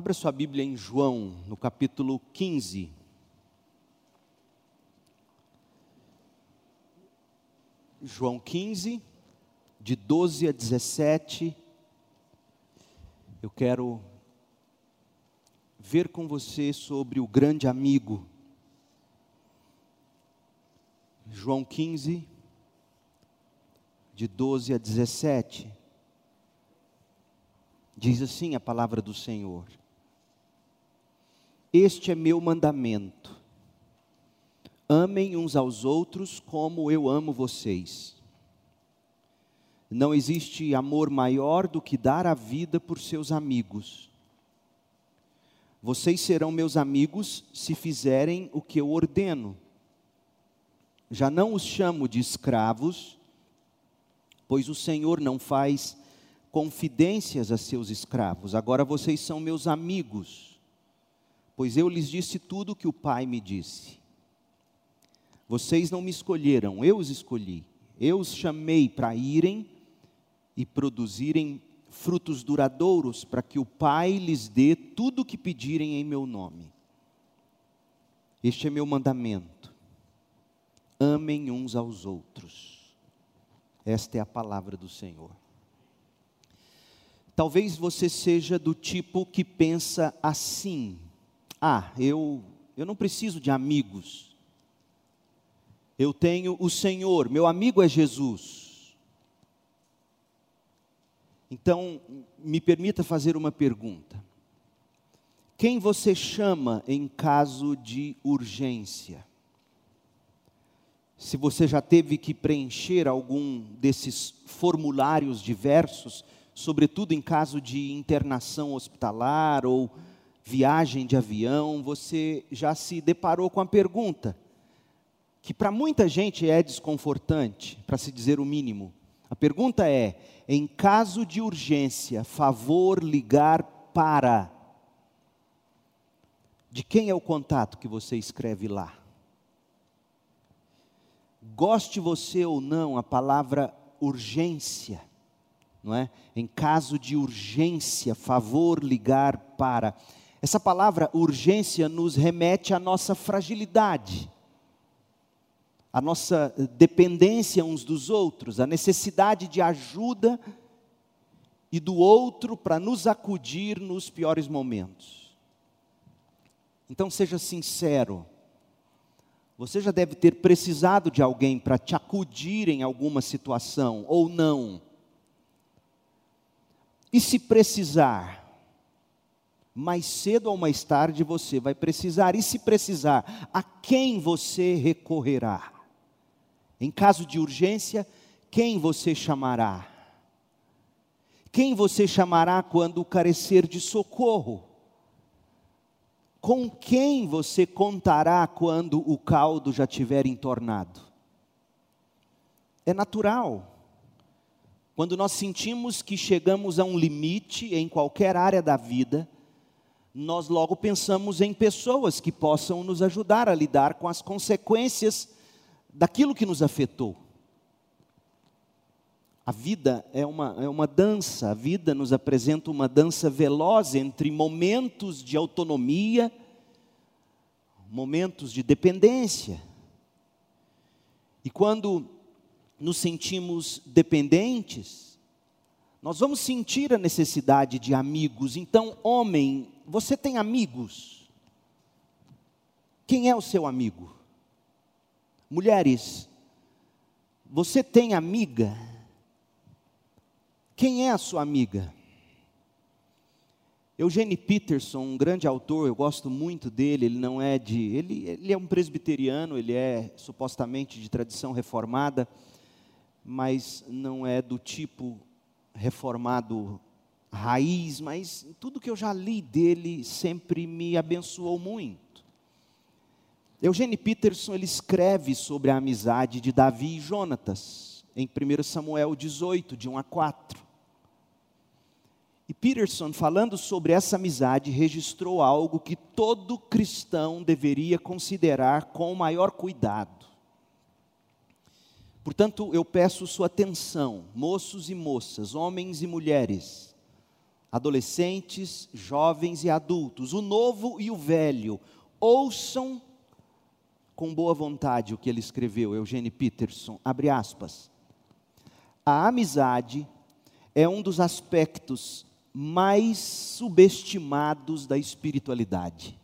Abra sua Bíblia em João, no capítulo 15. João 15, de 12 a 17. Eu quero ver com você sobre o grande amigo. João 15, de 12 a 17. Diz assim a palavra do Senhor: Este é meu mandamento. Amem uns aos outros como eu amo vocês. Não existe amor maior do que dar a vida por seus amigos. Vocês serão meus amigos se fizerem o que eu ordeno. Já não os chamo de escravos, pois o Senhor não faz confidências a seus escravos. Agora vocês são meus amigos, pois eu lhes disse tudo o que o Pai me disse. Vocês não me escolheram, eu os escolhi. Eu os chamei para irem e produzirem frutos duradouros, para que o Pai lhes dê tudo o que pedirem em meu nome. Este é meu mandamento. Amem uns aos outros. Esta é a palavra do Senhor. Talvez você seja do tipo que pensa assim: ah, eu, eu não preciso de amigos. Eu tenho o Senhor, meu amigo é Jesus. Então, me permita fazer uma pergunta. Quem você chama em caso de urgência? Se você já teve que preencher algum desses formulários diversos, sobretudo em caso de internação hospitalar ou viagem de avião, você já se deparou com a pergunta, que para muita gente é desconfortante, para se dizer o mínimo. A pergunta é: em caso de urgência, favor ligar para. De quem é o contato que você escreve lá? Goste você ou não, a palavra urgência não é? Em caso de urgência, favor ligar para. Essa palavra urgência nos remete à nossa fragilidade, à nossa dependência uns dos outros, à necessidade de ajuda e do outro para nos acudir nos piores momentos. Então seja sincero. Você já deve ter precisado de alguém para te acudir em alguma situação ou não? E se precisar, mais cedo ou mais tarde você vai precisar. E se precisar, a quem você recorrerá? Em caso de urgência, quem você chamará? Quem você chamará quando carecer de socorro? Com quem você contará quando o caldo já tiver entornado? É natural quando nós sentimos que chegamos a um limite em qualquer área da vida, nós logo pensamos em pessoas que possam nos ajudar a lidar com as consequências daquilo que nos afetou. A vida é uma, é uma dança, a vida nos apresenta uma dança veloz entre momentos de autonomia, momentos de dependência. E quando nos sentimos dependentes, nós vamos sentir a necessidade de amigos. Então, homem, você tem amigos? Quem é o seu amigo? Mulheres, você tem amiga? Quem é a sua amiga? Eugene Peterson, um grande autor, eu gosto muito dele, ele não é de. Ele, ele é um presbiteriano, ele é supostamente de tradição reformada mas não é do tipo reformado raiz, mas tudo que eu já li dele sempre me abençoou muito. Eugene Peterson ele escreve sobre a amizade de Davi e Jonatas em 1 Samuel 18, de 1 a 4. E Peterson, falando sobre essa amizade, registrou algo que todo cristão deveria considerar com o maior cuidado. Portanto, eu peço sua atenção, moços e moças, homens e mulheres, adolescentes, jovens e adultos, o novo e o velho, ouçam com boa vontade o que ele escreveu, Eugênio Peterson, abre aspas. A amizade é um dos aspectos mais subestimados da espiritualidade.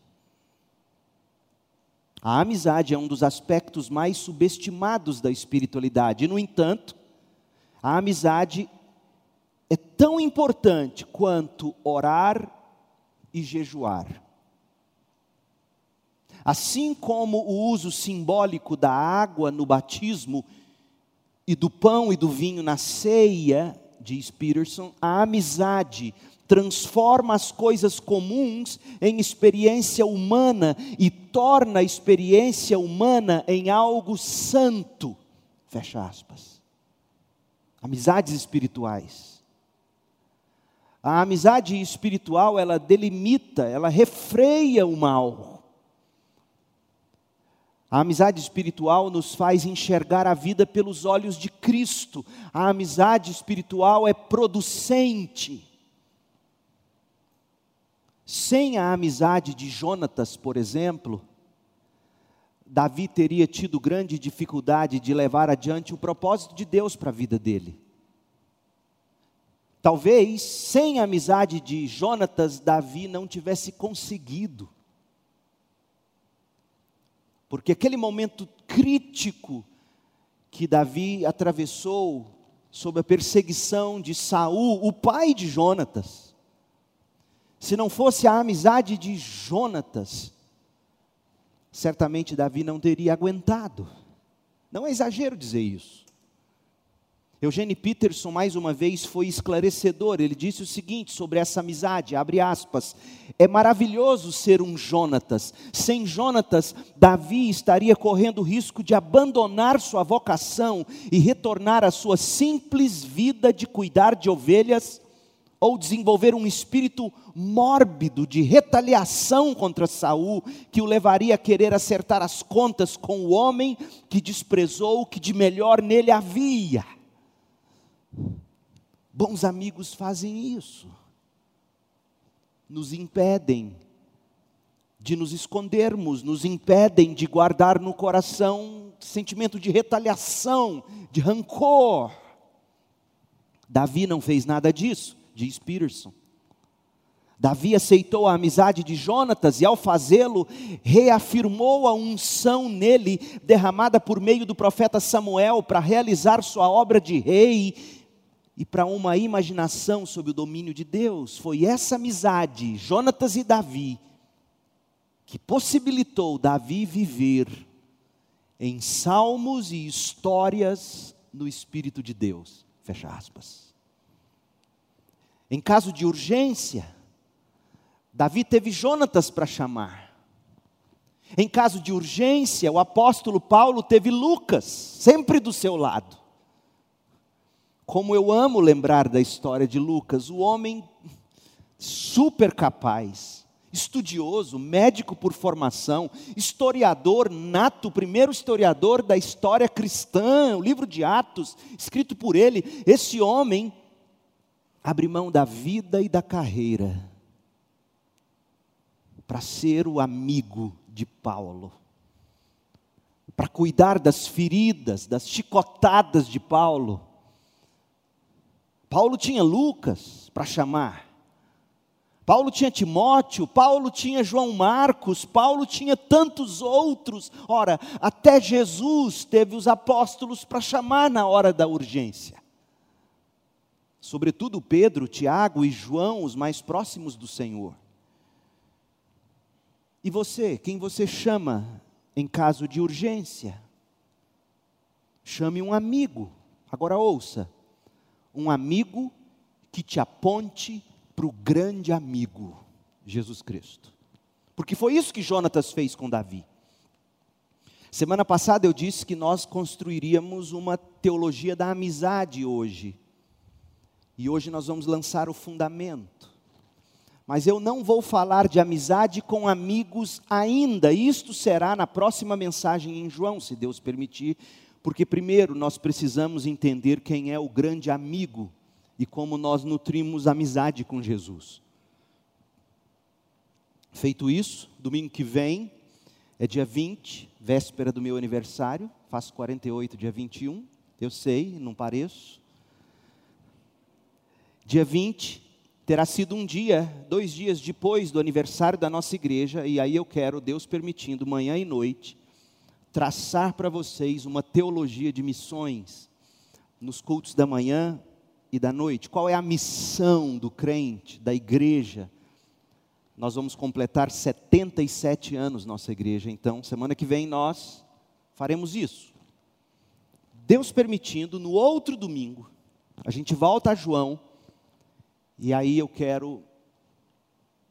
A amizade é um dos aspectos mais subestimados da espiritualidade. No entanto, a amizade é tão importante quanto orar e jejuar. Assim como o uso simbólico da água no batismo e do pão e do vinho na ceia, diz Peterson, a amizade transforma as coisas comuns em experiência humana e torna a experiência humana em algo santo. Fecha aspas. Amizades espirituais. A amizade espiritual, ela delimita, ela refreia o mal. A amizade espiritual nos faz enxergar a vida pelos olhos de Cristo. A amizade espiritual é producente. Sem a amizade de Jonatas, por exemplo, Davi teria tido grande dificuldade de levar adiante o propósito de Deus para a vida dele. Talvez, sem a amizade de Jonatas, Davi não tivesse conseguido. Porque aquele momento crítico que Davi atravessou sob a perseguição de Saul, o pai de Jonatas, se não fosse a amizade de Jonatas, certamente Davi não teria aguentado. Não é exagero dizer isso. Eugênio Peterson, mais uma vez, foi esclarecedor. Ele disse o seguinte sobre essa amizade, abre aspas, é maravilhoso ser um Jonatas. Sem Jonatas, Davi estaria correndo o risco de abandonar sua vocação e retornar à sua simples vida de cuidar de ovelhas ou desenvolver um espírito mórbido de retaliação contra Saul, que o levaria a querer acertar as contas com o homem que desprezou o que de melhor nele havia. Bons amigos fazem isso, nos impedem de nos escondermos, nos impedem de guardar no coração sentimento de retaliação, de rancor. Davi não fez nada disso, diz Peterson. Davi aceitou a amizade de Jonatas e, ao fazê-lo, reafirmou a unção nele, derramada por meio do profeta Samuel, para realizar sua obra de rei e para uma imaginação sob o domínio de Deus. Foi essa amizade, Jonatas e Davi, que possibilitou Davi viver em salmos e histórias no Espírito de Deus. Fecha aspas. Em caso de urgência, Davi teve Jonatas para chamar. Em caso de urgência, o apóstolo Paulo teve Lucas, sempre do seu lado. Como eu amo lembrar da história de Lucas, o homem super capaz, estudioso, médico por formação, historiador nato, primeiro historiador da história cristã, o livro de Atos, escrito por ele. Esse homem abre mão da vida e da carreira para ser o amigo de Paulo, para cuidar das feridas, das chicotadas de Paulo Paulo tinha Lucas para chamar. Paulo tinha Timóteo, Paulo tinha João Marcos, Paulo tinha tantos outros. Ora, até Jesus teve os apóstolos para chamar na hora da urgência. Sobretudo Pedro, Tiago e João, os mais próximos do Senhor. E você, quem você chama em caso de urgência? Chame um amigo. Agora ouça um amigo que te aponte para o grande amigo, Jesus Cristo. Porque foi isso que Jonatas fez com Davi. Semana passada eu disse que nós construiríamos uma teologia da amizade hoje. E hoje nós vamos lançar o fundamento. Mas eu não vou falar de amizade com amigos ainda. Isto será na próxima mensagem em João, se Deus permitir, porque primeiro nós precisamos entender quem é o grande amigo e como nós nutrimos amizade com Jesus. Feito isso, domingo que vem é dia 20, véspera do meu aniversário, faço 48 dia 21, eu sei, não pareço. Dia 20 terá sido um dia, dois dias depois do aniversário da nossa igreja, e aí eu quero, Deus permitindo, manhã e noite, traçar para vocês uma teologia de missões nos cultos da manhã e da noite. Qual é a missão do crente, da igreja? Nós vamos completar 77 anos nossa igreja, então semana que vem nós faremos isso. Deus permitindo, no outro domingo, a gente volta a João, e aí eu quero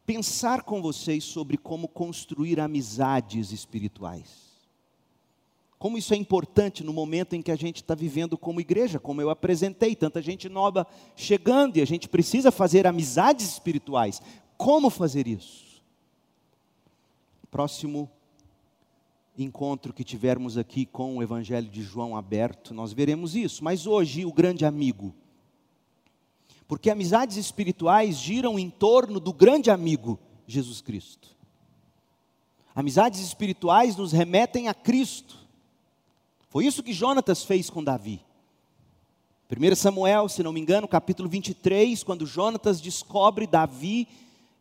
pensar com vocês sobre como construir amizades espirituais. Como isso é importante no momento em que a gente está vivendo como igreja, como eu apresentei, tanta gente nova chegando e a gente precisa fazer amizades espirituais. Como fazer isso? Próximo encontro que tivermos aqui com o Evangelho de João aberto, nós veremos isso. Mas hoje, o grande amigo. Porque amizades espirituais giram em torno do grande amigo, Jesus Cristo. Amizades espirituais nos remetem a Cristo. Foi isso que Jonatas fez com Davi. 1 Samuel, se não me engano, capítulo 23, quando Jonatas descobre Davi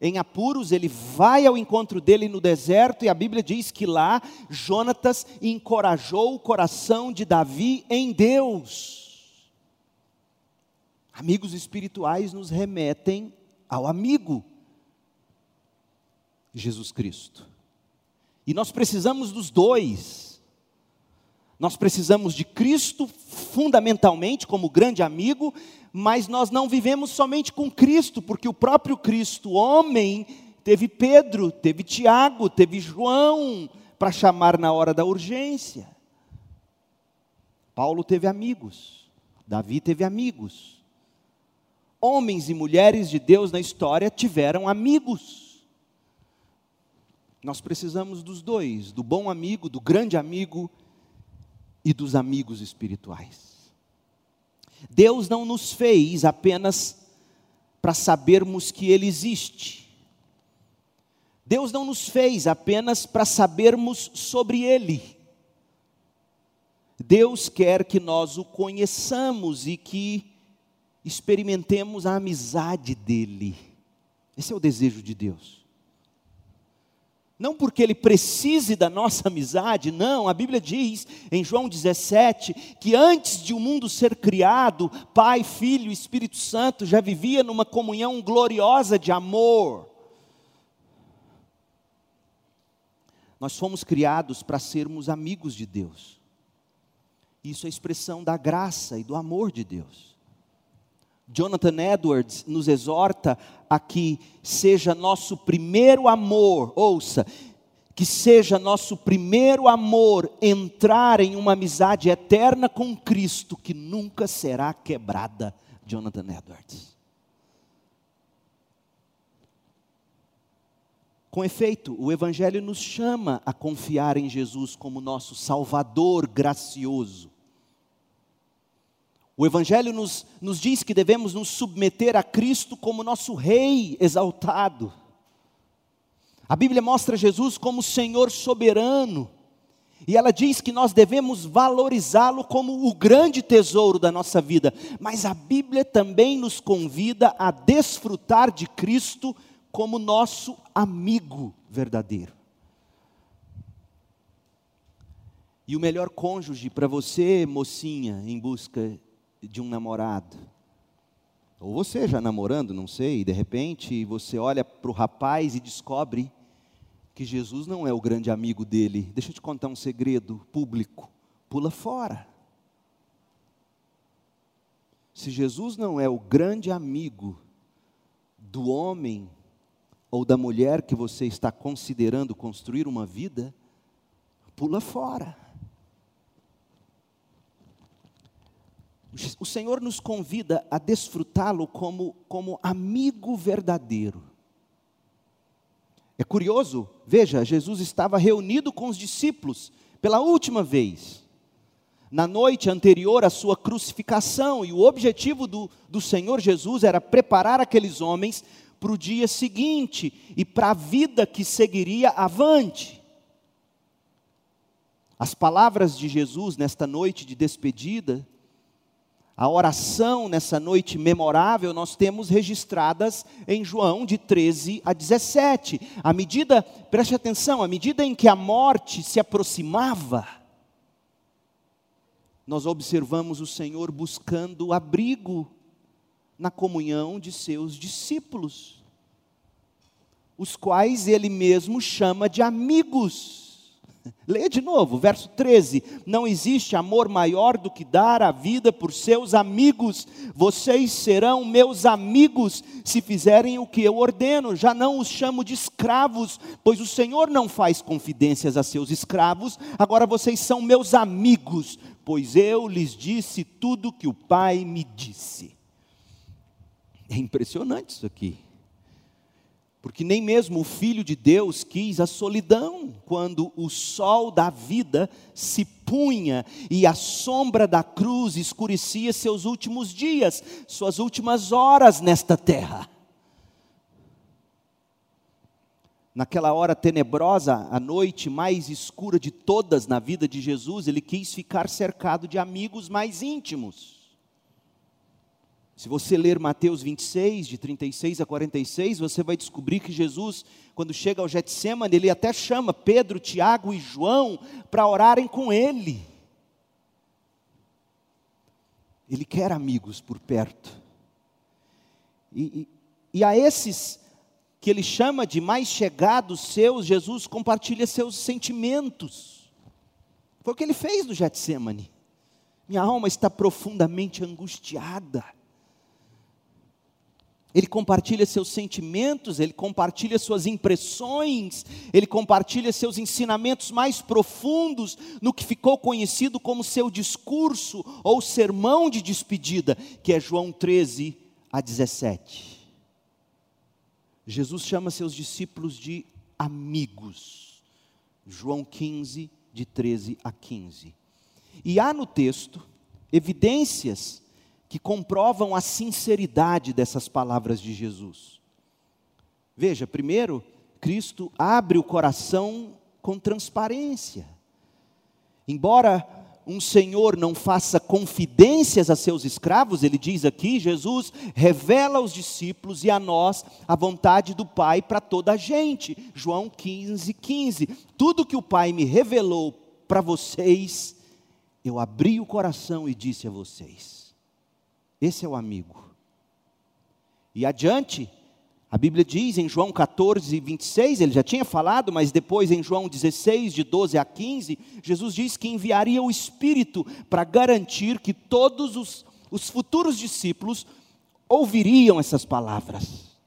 em apuros, ele vai ao encontro dele no deserto, e a Bíblia diz que lá Jonatas encorajou o coração de Davi em Deus. Amigos espirituais nos remetem ao amigo Jesus Cristo. E nós precisamos dos dois. Nós precisamos de Cristo fundamentalmente como grande amigo, mas nós não vivemos somente com Cristo, porque o próprio Cristo, homem, teve Pedro, teve Tiago, teve João para chamar na hora da urgência. Paulo teve amigos, Davi teve amigos. Homens e mulheres de Deus na história tiveram amigos. Nós precisamos dos dois, do bom amigo, do grande amigo e dos amigos espirituais. Deus não nos fez apenas para sabermos que Ele existe. Deus não nos fez apenas para sabermos sobre Ele. Deus quer que nós o conheçamos e que experimentemos a amizade dEle. Esse é o desejo de Deus. Não porque ele precise da nossa amizade, não. A Bíblia diz em João 17 que antes de o mundo ser criado, Pai, Filho Espírito Santo já vivia numa comunhão gloriosa de amor. Nós fomos criados para sermos amigos de Deus. Isso é expressão da graça e do amor de Deus. Jonathan Edwards nos exorta a que seja nosso primeiro amor, ouça, que seja nosso primeiro amor entrar em uma amizade eterna com Cristo que nunca será quebrada. Jonathan Edwards. Com efeito, o Evangelho nos chama a confiar em Jesus como nosso Salvador gracioso o Evangelho nos, nos diz que devemos nos submeter a Cristo como nosso Rei exaltado. A Bíblia mostra Jesus como Senhor soberano, e ela diz que nós devemos valorizá-lo como o grande tesouro da nossa vida, mas a Bíblia também nos convida a desfrutar de Cristo como nosso amigo verdadeiro. E o melhor cônjuge para você, mocinha, em busca de um namorado. Ou você já namorando, não sei, e de repente você olha para o rapaz e descobre que Jesus não é o grande amigo dele. Deixa eu te contar um segredo público: pula fora. Se Jesus não é o grande amigo do homem ou da mulher que você está considerando construir uma vida, pula fora. O Senhor nos convida a desfrutá-lo como, como amigo verdadeiro. É curioso, veja, Jesus estava reunido com os discípulos pela última vez. na noite anterior à sua crucificação, e o objetivo do, do Senhor Jesus era preparar aqueles homens para o dia seguinte e para a vida que seguiria avante. As palavras de Jesus nesta noite de despedida, a oração nessa noite memorável, nós temos registradas em João de 13 a 17. À medida, preste atenção, à medida em que a morte se aproximava, nós observamos o Senhor buscando abrigo na comunhão de seus discípulos, os quais ele mesmo chama de amigos. Leia de novo, verso 13: Não existe amor maior do que dar a vida por seus amigos. Vocês serão meus amigos se fizerem o que eu ordeno. Já não os chamo de escravos, pois o Senhor não faz confidências a seus escravos. Agora vocês são meus amigos, pois eu lhes disse tudo que o Pai me disse. É impressionante isso aqui. Porque nem mesmo o Filho de Deus quis a solidão, quando o sol da vida se punha e a sombra da cruz escurecia seus últimos dias, suas últimas horas nesta terra. Naquela hora tenebrosa, a noite mais escura de todas na vida de Jesus, ele quis ficar cercado de amigos mais íntimos. Se você ler Mateus 26, de 36 a 46, você vai descobrir que Jesus, quando chega ao Getsemane, ele até chama Pedro, Tiago e João para orarem com ele. Ele quer amigos por perto. E, e, e a esses que ele chama de mais chegados seus, Jesus compartilha seus sentimentos. Foi o que ele fez no Getsemane. Minha alma está profundamente angustiada ele compartilha seus sentimentos, ele compartilha suas impressões, ele compartilha seus ensinamentos mais profundos no que ficou conhecido como seu discurso ou sermão de despedida, que é João 13 a 17. Jesus chama seus discípulos de amigos. João 15, de 13 a 15. E há no texto evidências que comprovam a sinceridade dessas palavras de Jesus. Veja, primeiro, Cristo abre o coração com transparência. Embora um senhor não faça confidências a seus escravos, ele diz aqui, Jesus revela aos discípulos e a nós a vontade do Pai para toda a gente. João 15, 15. Tudo que o Pai me revelou para vocês, eu abri o coração e disse a vocês. Esse é o amigo. E adiante, a Bíblia diz em João 14, 26, ele já tinha falado, mas depois em João 16, de 12 a 15, Jesus diz que enviaria o Espírito para garantir que todos os, os futuros discípulos ouviriam essas palavras.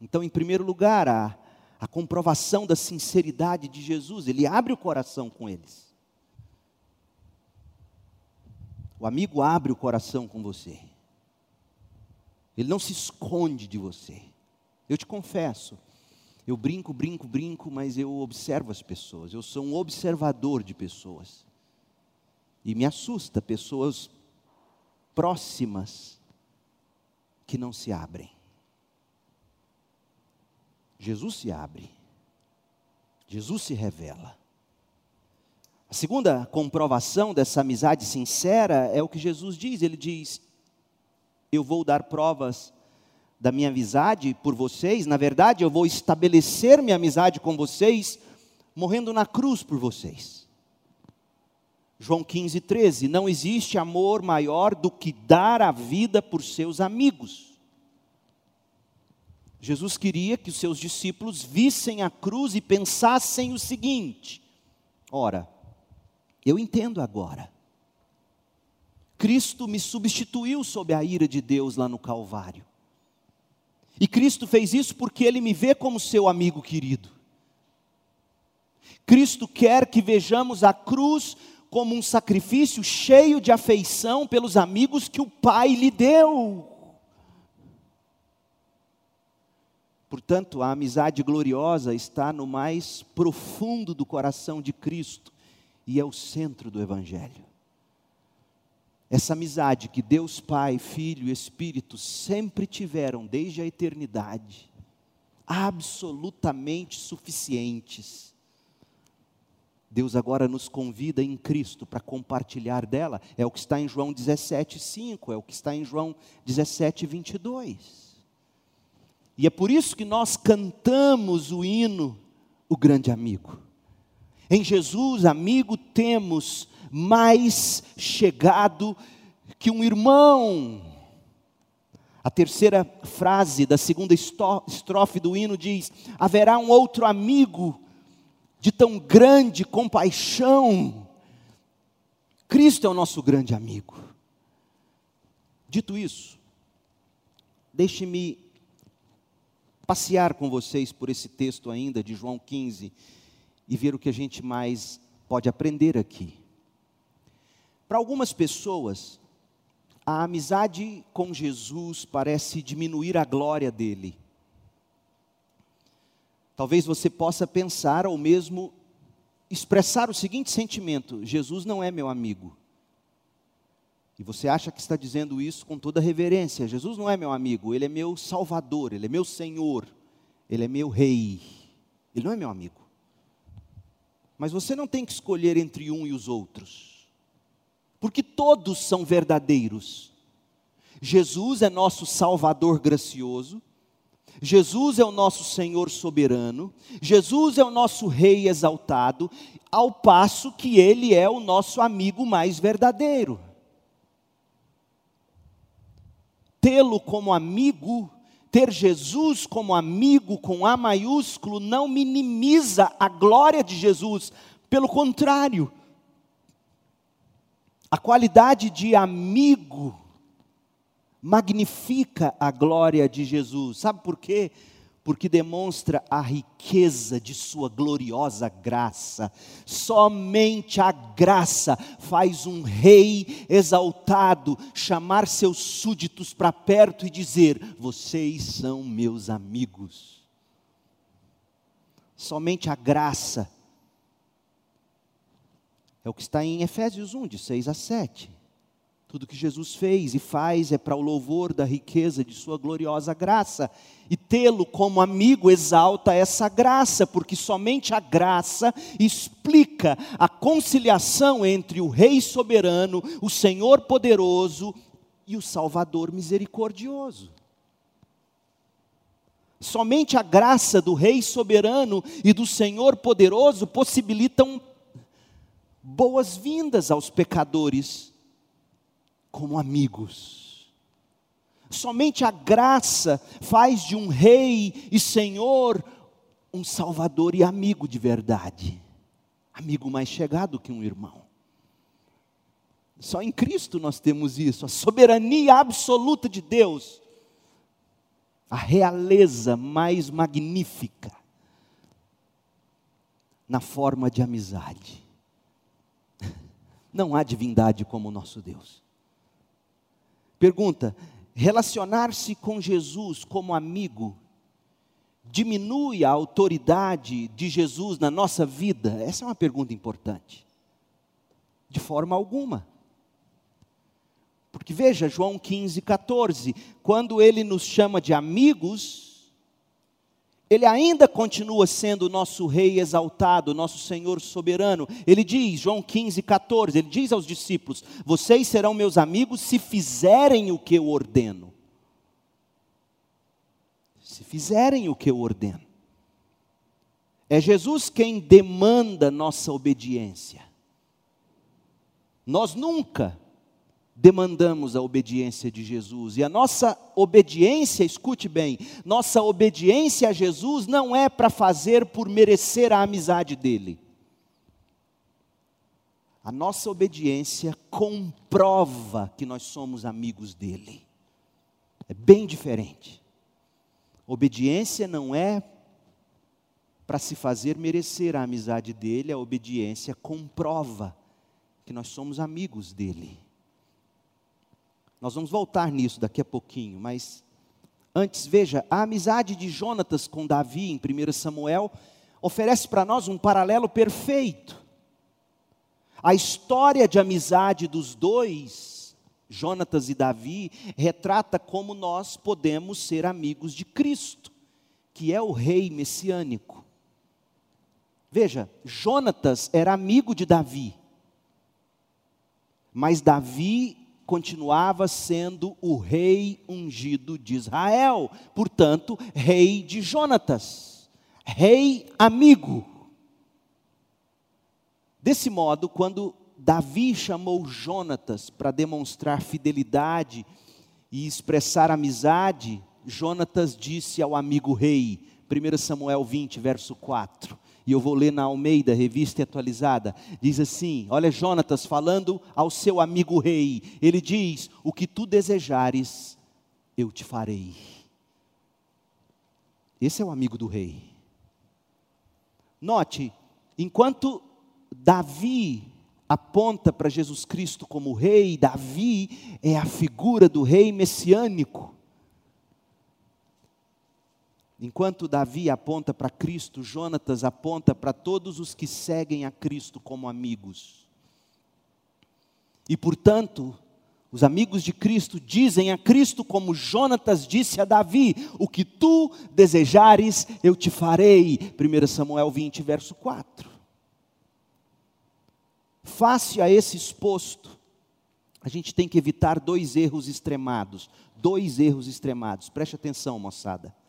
Então, em primeiro lugar, a, a comprovação da sinceridade de Jesus, ele abre o coração com eles. O amigo abre o coração com você. Ele não se esconde de você. Eu te confesso, eu brinco, brinco, brinco, mas eu observo as pessoas. Eu sou um observador de pessoas. E me assusta pessoas próximas que não se abrem. Jesus se abre. Jesus se revela. A segunda comprovação dessa amizade sincera é o que Jesus diz. Ele diz: Eu vou dar provas da minha amizade por vocês. Na verdade, eu vou estabelecer minha amizade com vocês, morrendo na cruz por vocês. João 15, 13. Não existe amor maior do que dar a vida por seus amigos. Jesus queria que os seus discípulos vissem a cruz e pensassem o seguinte: ora, eu entendo agora. Cristo me substituiu sob a ira de Deus lá no Calvário. E Cristo fez isso porque Ele me vê como seu amigo querido. Cristo quer que vejamos a cruz como um sacrifício cheio de afeição pelos amigos que o Pai lhe deu. Portanto, a amizade gloriosa está no mais profundo do coração de Cristo e é o centro do Evangelho. essa amizade que Deus Pai, Filho e Espírito sempre tiveram desde a eternidade, absolutamente suficientes. Deus agora nos convida em Cristo para compartilhar dela, é o que está em João 17, 5, é o que está em João 17, 22. E é por isso que nós cantamos o hino, o grande amigo. Em Jesus, amigo, temos mais chegado que um irmão. A terceira frase da segunda estrofe do hino diz: haverá um outro amigo de tão grande compaixão. Cristo é o nosso grande amigo. Dito isso, deixe-me passear com vocês por esse texto ainda de João 15 e ver o que a gente mais pode aprender aqui. Para algumas pessoas, a amizade com Jesus parece diminuir a glória dele. Talvez você possa pensar ou mesmo expressar o seguinte sentimento: Jesus não é meu amigo. E você acha que está dizendo isso com toda reverência. Jesus não é meu amigo, ele é meu salvador, ele é meu senhor, ele é meu rei. Ele não é meu amigo. Mas você não tem que escolher entre um e os outros porque todos são verdadeiros. Jesus é nosso Salvador gracioso, Jesus é o nosso Senhor soberano, Jesus é o nosso Rei exaltado, ao passo que Ele é o nosso amigo mais verdadeiro. Tê-lo como amigo, ter Jesus como amigo com A maiúsculo, não minimiza a glória de Jesus, pelo contrário, a qualidade de amigo magnifica a glória de Jesus. Sabe por quê? Porque demonstra a riqueza de Sua gloriosa graça. Somente a graça faz um rei exaltado chamar seus súditos para perto e dizer: Vocês são meus amigos. Somente a graça é o que está em Efésios 1, de 6 a 7. Tudo que Jesus fez e faz é para o louvor da riqueza de Sua gloriosa graça. E tê-lo como amigo exalta essa graça, porque somente a graça explica a conciliação entre o Rei soberano, o Senhor poderoso e o Salvador misericordioso. Somente a graça do Rei soberano e do Senhor poderoso possibilitam boas-vindas aos pecadores como amigos. Somente a graça faz de um rei e senhor um salvador e amigo de verdade, amigo mais chegado que um irmão. Só em Cristo nós temos isso, a soberania absoluta de Deus, a realeza mais magnífica, na forma de amizade. Não há divindade como o nosso Deus. Pergunta: relacionar-se com Jesus como amigo diminui a autoridade de Jesus na nossa vida? Essa é uma pergunta importante. De forma alguma. Porque veja, João 15, 14, quando ele nos chama de amigos, ele ainda continua sendo o nosso Rei exaltado, nosso Senhor soberano. Ele diz, João 15, 14, ele diz aos discípulos: Vocês serão meus amigos se fizerem o que eu ordeno. Se fizerem o que eu ordeno. É Jesus quem demanda nossa obediência. Nós nunca demandamos a obediência de Jesus. E a nossa obediência, escute bem, nossa obediência a Jesus não é para fazer por merecer a amizade dele. A nossa obediência comprova que nós somos amigos dele. É bem diferente. Obediência não é para se fazer merecer a amizade dele, a obediência comprova que nós somos amigos dele. Nós vamos voltar nisso daqui a pouquinho, mas antes, veja, a amizade de Jonatas com Davi em 1 Samuel oferece para nós um paralelo perfeito. A história de amizade dos dois Jonatas e Davi, retrata como nós podemos ser amigos de Cristo, que é o rei messiânico. Veja, Jonatas era amigo de Davi, mas Davi continuava sendo o rei ungido de Israel, portanto, rei de Jonatas, rei amigo. Desse modo, quando Davi chamou Jonatas para demonstrar fidelidade e expressar amizade, Jonatas disse ao amigo rei, 1 Samuel 20, verso 4, e eu vou ler na Almeida, revista atualizada, diz assim: Olha, Jonatas falando ao seu amigo rei, ele diz: O que tu desejares, eu te farei. Esse é o amigo do rei. Note, enquanto Davi aponta para Jesus Cristo como rei, Davi é a figura do rei messiânico. Enquanto Davi aponta para Cristo, Jonatas aponta para todos os que seguem a Cristo como amigos. E portanto, os amigos de Cristo dizem a Cristo como Jonatas disse a Davi: O que tu desejares, eu te farei. 1 Samuel 20, verso 4. Face a esse exposto, a gente tem que evitar dois erros extremados. Dois erros extremados. Preste atenção, moçada.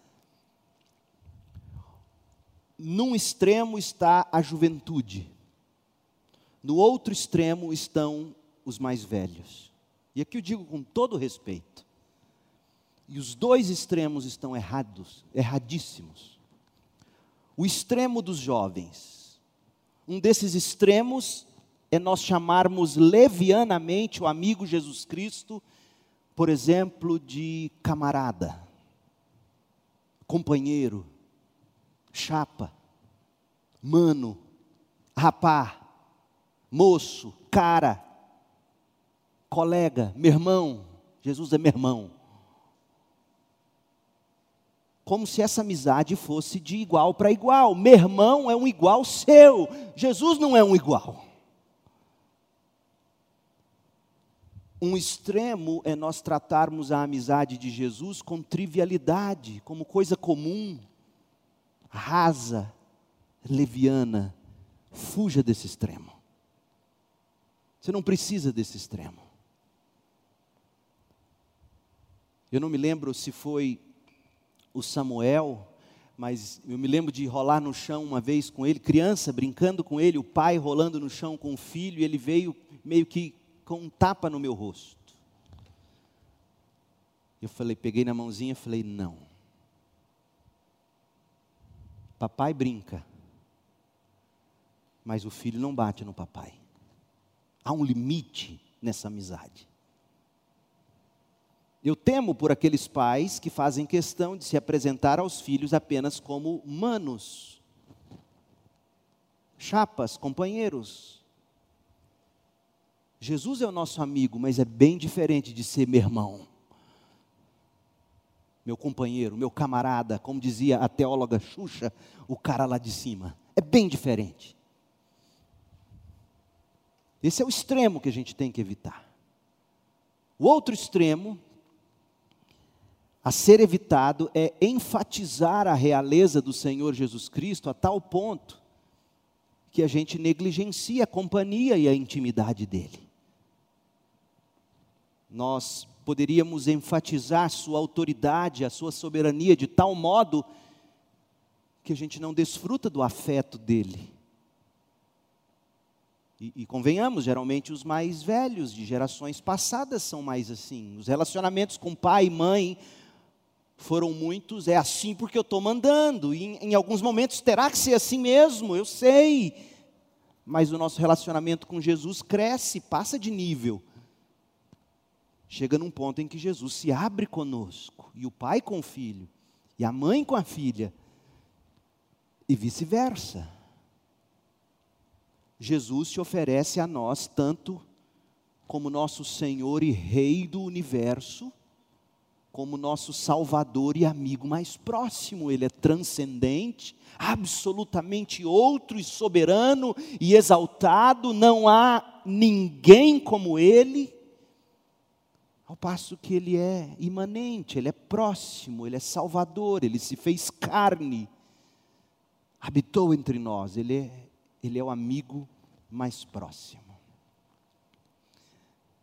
Num extremo está a juventude, no outro extremo estão os mais velhos. E aqui eu digo com todo respeito. E os dois extremos estão errados, erradíssimos. O extremo dos jovens. Um desses extremos é nós chamarmos levianamente o amigo Jesus Cristo, por exemplo, de camarada, companheiro, chapa, mano, rapá, moço, cara, colega, meu irmão. Jesus é meu irmão. Como se essa amizade fosse de igual para igual. Meu irmão é um igual seu. Jesus não é um igual. Um extremo é nós tratarmos a amizade de Jesus com trivialidade, como coisa comum, rasa, leviana. Fuja desse extremo. Você não precisa desse extremo. Eu não me lembro se foi o Samuel, mas eu me lembro de rolar no chão uma vez com ele, criança, brincando com ele, o pai rolando no chão com o filho, e ele veio meio que com um tapa no meu rosto. Eu falei, peguei na mãozinha e falei, não. Papai brinca, mas o filho não bate no papai. Há um limite nessa amizade. Eu temo por aqueles pais que fazem questão de se apresentar aos filhos apenas como manos, chapas, companheiros. Jesus é o nosso amigo, mas é bem diferente de ser meu irmão, meu companheiro, meu camarada, como dizia a teóloga Xuxa, o cara lá de cima. É bem diferente. Esse é o extremo que a gente tem que evitar. O outro extremo a ser evitado é enfatizar a realeza do Senhor Jesus Cristo a tal ponto que a gente negligencia a companhia e a intimidade dele nós poderíamos enfatizar sua autoridade, a sua soberania de tal modo que a gente não desfruta do afeto dele. E, e, convenhamos, geralmente os mais velhos, de gerações passadas, são mais assim. Os relacionamentos com pai e mãe foram muitos, é assim porque eu estou mandando. E em, em alguns momentos terá que ser assim mesmo, eu sei. Mas o nosso relacionamento com Jesus cresce, passa de nível chega num ponto em que Jesus se abre conosco, e o pai com o filho, e a mãe com a filha, e vice-versa. Jesus se oferece a nós tanto como nosso Senhor e Rei do universo, como nosso Salvador e amigo mais próximo. Ele é transcendente, absolutamente outro e soberano e exaltado, não há ninguém como Ele Ao passo que ele é imanente, ele é próximo, ele é salvador, ele se fez carne, habitou entre nós, ele é, ele é o amigo mais próximo.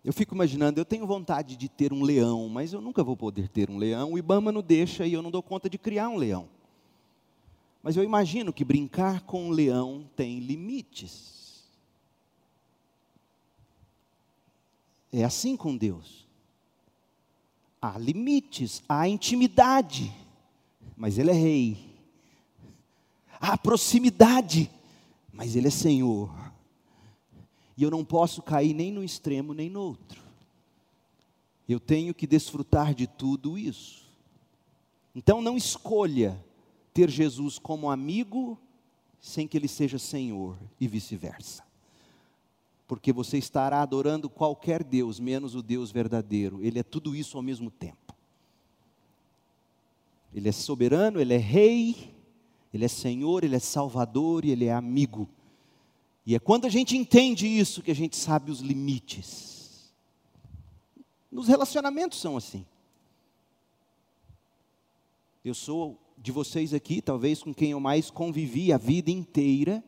Eu fico imaginando, eu tenho vontade de ter um leão, mas eu nunca vou poder ter um leão. O Ibama não deixa e eu não dou conta de criar um leão. Mas eu imagino que brincar com um leão tem limites. É assim com Deus há limites, há intimidade, mas Ele é Rei. Há proximidade, mas Ele é Senhor. E eu não posso cair nem no extremo nem no outro. Eu tenho que desfrutar de tudo isso. Então não escolha ter Jesus como amigo sem que Ele seja Senhor e vice-versa porque você estará adorando qualquer Deus, menos o Deus verdadeiro. Ele é tudo isso ao mesmo tempo. Ele é soberano, ele é rei, ele é senhor, ele é salvador e ele é amigo. E é quando a gente entende isso que a gente sabe os limites. Nos relacionamentos são assim. Eu sou de vocês aqui, talvez com quem eu mais convivi a vida inteira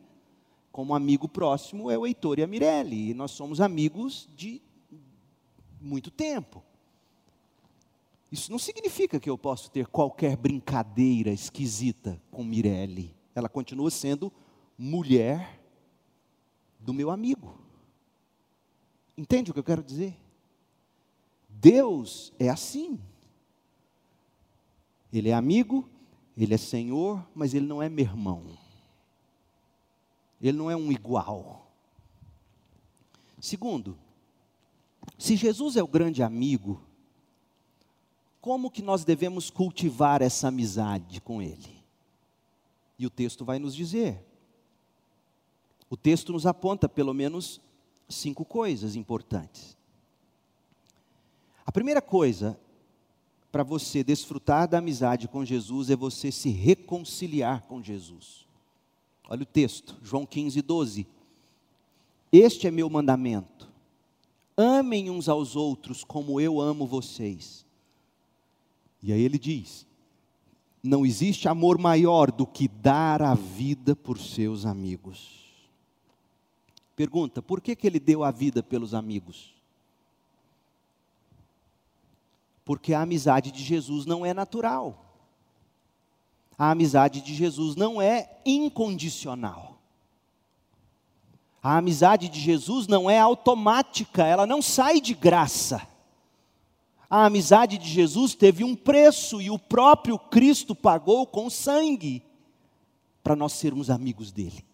como amigo próximo é o Heitor e a Mirelle, e nós somos amigos de muito tempo. Isso não significa que eu posso ter qualquer brincadeira esquisita com Mirelle. Ela continua sendo mulher do meu amigo. Entende o que eu quero dizer? Deus é assim. Ele é amigo, ele é senhor, mas ele não é meu irmão. Ele não é um igual. Segundo, se Jesus é o grande amigo, como que nós devemos cultivar essa amizade com Ele? E o texto vai nos dizer. O texto nos aponta pelo menos cinco coisas importantes. A primeira coisa para você desfrutar da amizade com Jesus é você se reconciliar com Jesus. Olha o texto, João 15, 12. Este é meu mandamento: amem uns aos outros como eu amo vocês. E aí ele diz: não existe amor maior do que dar a vida por seus amigos. Pergunta: por que, que ele deu a vida pelos amigos? Porque a amizade de Jesus não é natural a amizade de Jesus não é incondicional. A amizade de Jesus não é automática, ela não sai de graça. A amizade de Jesus teve um preço e o próprio Cristo pagou com sangue para nós sermos amigos dele.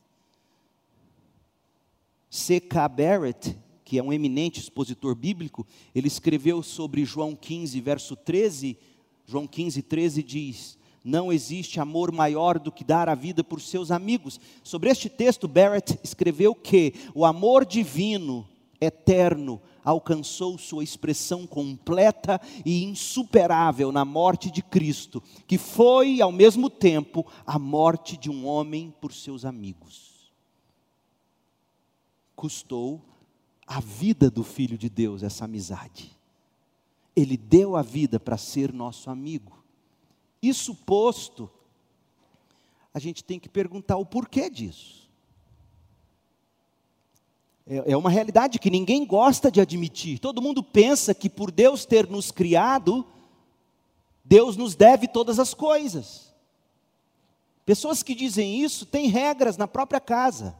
C.K. Barrett, que é um eminente expositor bíblico, ele escreveu sobre João 15, verso 13. João 15, 13 diz: não existe amor maior do que dar a vida por seus amigos. Sobre este texto, Barrett escreveu que o amor divino, eterno, alcançou sua expressão completa e insuperável na morte de Cristo, que foi, ao mesmo tempo, a morte de um homem por seus amigos. Custou a vida do Filho de Deus essa amizade. Ele deu a vida para ser nosso amigo. Isso posto, a gente tem que perguntar o porquê disso. É, é uma realidade que ninguém gosta de admitir. Todo mundo pensa que por Deus ter nos criado, Deus nos deve todas as coisas. Pessoas que dizem isso têm regras na própria casa.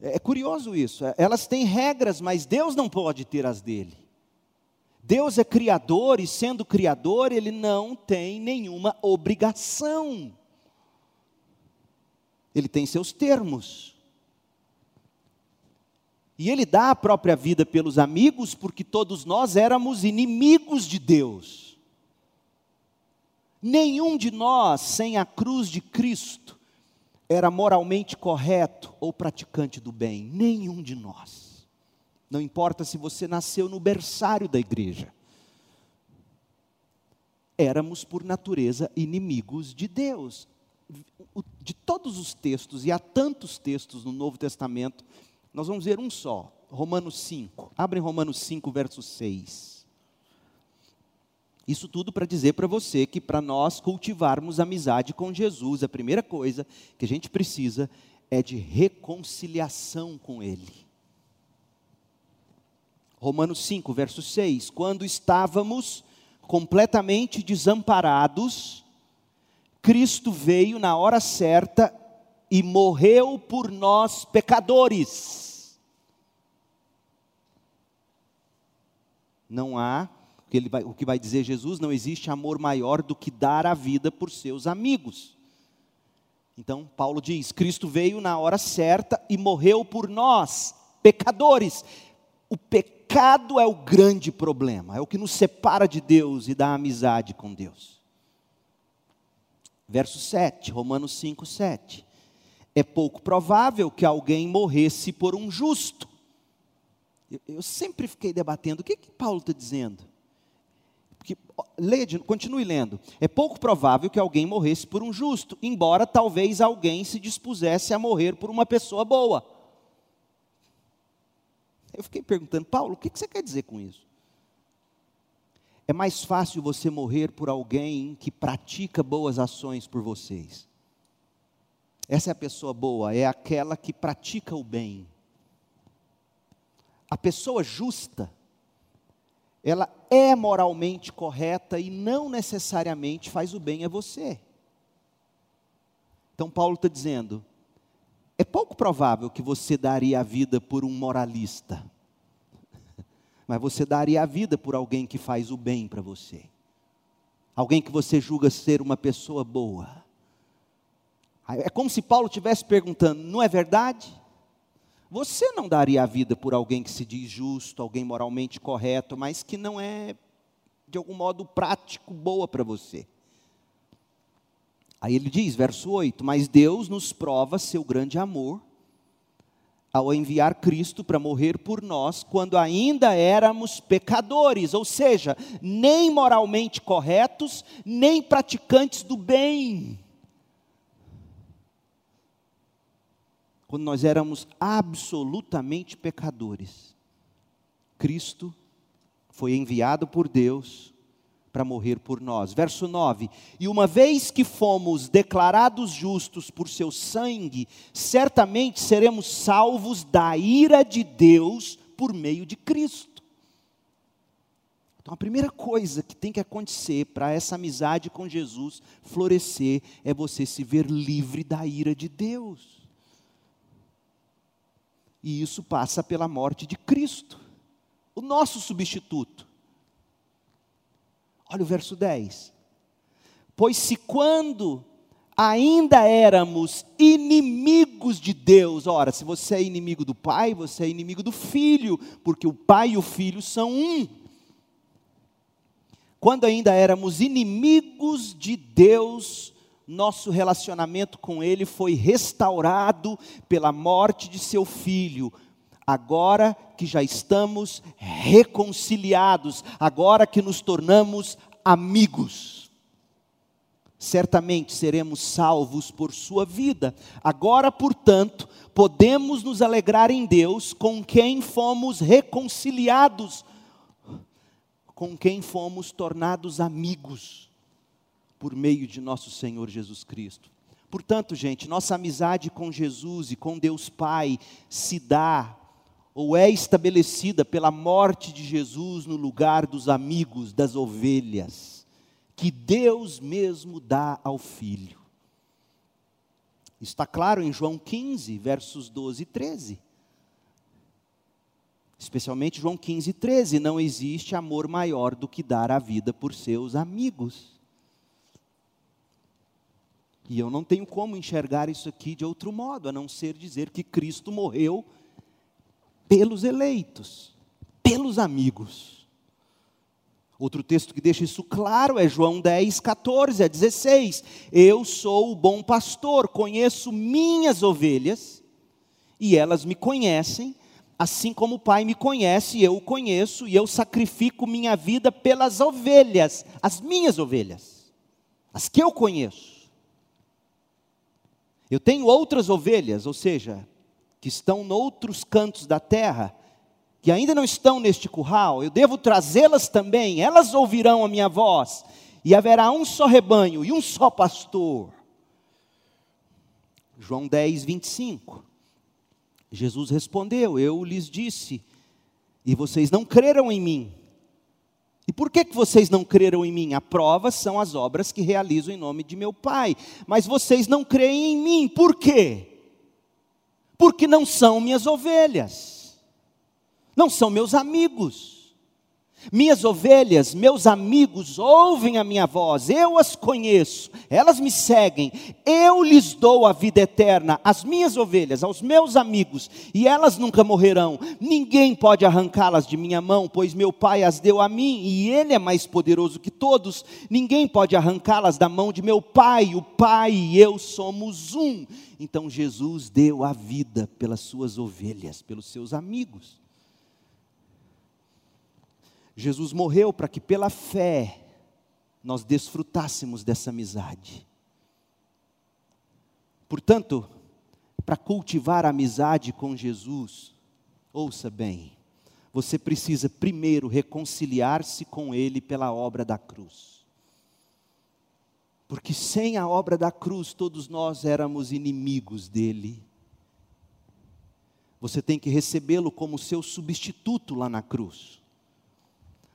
É, é curioso isso. É, elas têm regras, mas Deus não pode ter as dele. Deus é criador e, sendo criador, ele não tem nenhuma obrigação. Ele tem seus termos. E ele dá a própria vida pelos amigos, porque todos nós éramos inimigos de Deus. Nenhum de nós, sem a cruz de Cristo, era moralmente correto ou praticante do bem. Nenhum de nós. Não importa se você nasceu no berçário da igreja. Éramos, por natureza, inimigos de Deus. De todos os textos, e há tantos textos no Novo Testamento, nós vamos ver um só. Romanos 5. Abre Romanos 5, verso 6. Isso tudo para dizer para você que para nós cultivarmos amizade com Jesus, a primeira coisa que a gente precisa é de reconciliação com Ele. Romanos 5, verso 6. Quando estávamos completamente desamparados, Cristo veio na hora certa e morreu por nós pecadores. Não há, o que, ele vai, o que vai dizer Jesus, não existe amor maior do que dar a vida por seus amigos. Então, Paulo diz: Cristo veio na hora certa e morreu por nós, pecadores. O pecado é o grande problema, é o que nos separa de Deus e da amizade com Deus. Verso 7, Romanos 5, 7. É pouco provável que alguém morresse por um justo. Eu, eu sempre fiquei debatendo, o que, que Paulo está dizendo? Porque, leia, continue lendo. É pouco provável que alguém morresse por um justo, embora talvez alguém se dispusesse a morrer por uma pessoa boa. Eu fiquei perguntando, Paulo, o que você quer dizer com isso? É mais fácil você morrer por alguém que pratica boas ações por vocês. Essa é a pessoa boa, é aquela que pratica o bem. A pessoa justa, ela é moralmente correta e não necessariamente faz o bem a você. Então, Paulo está dizendo: é pouco provável que você daria a vida por um moralista mas você daria a vida por alguém que faz o bem para você. Alguém que você julga ser uma pessoa boa. É como se Paulo estivesse perguntando: não é verdade? Você não daria a vida por alguém que se diz justo, alguém moralmente correto, mas que não é, de algum modo, prático, boa para você. Aí ele diz, verso 8: Mas Deus nos prova seu grande amor ao enviar Cristo para morrer por nós, quando ainda éramos pecadores, ou seja, nem moralmente corretos, nem praticantes do bem. Quando nós éramos absolutamente pecadores, Cristo foi enviado por Deus para morrer por nós. Verso 9: E uma vez que fomos declarados justos por seu sangue, certamente seremos salvos da ira de Deus por meio de Cristo. Então a primeira coisa que tem que acontecer para essa amizade com Jesus florescer é você se ver livre da ira de Deus. E isso passa pela morte de Cristo, o nosso substituto. Olha o verso 10. Pois se quando ainda éramos inimigos de Deus, ora, se você é inimigo do Pai, você é inimigo do Filho, porque o Pai e o Filho são um. Quando ainda éramos inimigos de Deus, nosso relacionamento com Ele foi restaurado pela morte de seu filho, agora que já estamos reconciliados, agora que nos tornamos amigos, certamente seremos salvos por sua vida. Agora, portanto, podemos nos alegrar em Deus com quem fomos reconciliados, com quem fomos tornados amigos por meio de nosso Senhor Jesus Cristo. Portanto, gente, nossa amizade com Jesus e com Deus Pai se dá ou é estabelecida pela morte de Jesus no lugar dos amigos, das ovelhas, que Deus mesmo dá ao Filho. Está claro em João 15, versos 12 e 13. Especialmente João 15, 13. Não existe amor maior do que dar a vida por seus amigos. E eu não tenho como enxergar isso aqui de outro modo, a não ser dizer que Cristo morreu pelos eleitos, pelos amigos. Outro texto que deixa isso claro é João 10, 14 a 16. Eu sou o bom pastor, conheço minhas ovelhas e elas me conhecem, assim como o Pai me conhece, eu o conheço e eu sacrifico minha vida pelas ovelhas, as minhas ovelhas, as que eu conheço. Eu tenho outras ovelhas, ou seja, que estão noutros cantos da terra, que ainda não estão neste curral, eu devo trazê-las também, elas ouvirão a minha voz, e haverá um só rebanho e um só pastor. João 10, 25. Jesus respondeu: Eu lhes disse, e vocês não creram em mim. E por que, que vocês não creram em mim? A prova são as obras que realizo em nome de meu Pai. Mas vocês não creem em mim, por quê? Porque não são minhas ovelhas, não são meus amigos. Minhas ovelhas, meus amigos, ouvem a minha voz, eu as conheço, elas me seguem, eu lhes dou a vida eterna, às minhas ovelhas, aos meus amigos, e elas nunca morrerão, ninguém pode arrancá-las de minha mão, pois meu Pai as deu a mim, e Ele é mais poderoso que todos, ninguém pode arrancá-las da mão de meu Pai, o Pai e eu somos um. Então Jesus deu a vida pelas suas ovelhas, pelos seus amigos. Jesus morreu para que pela fé nós desfrutássemos dessa amizade. Portanto, para cultivar a amizade com Jesus, ouça bem, você precisa primeiro reconciliar-se com Ele pela obra da cruz. Porque sem a obra da cruz, todos nós éramos inimigos dele. Você tem que recebê-lo como seu substituto lá na cruz.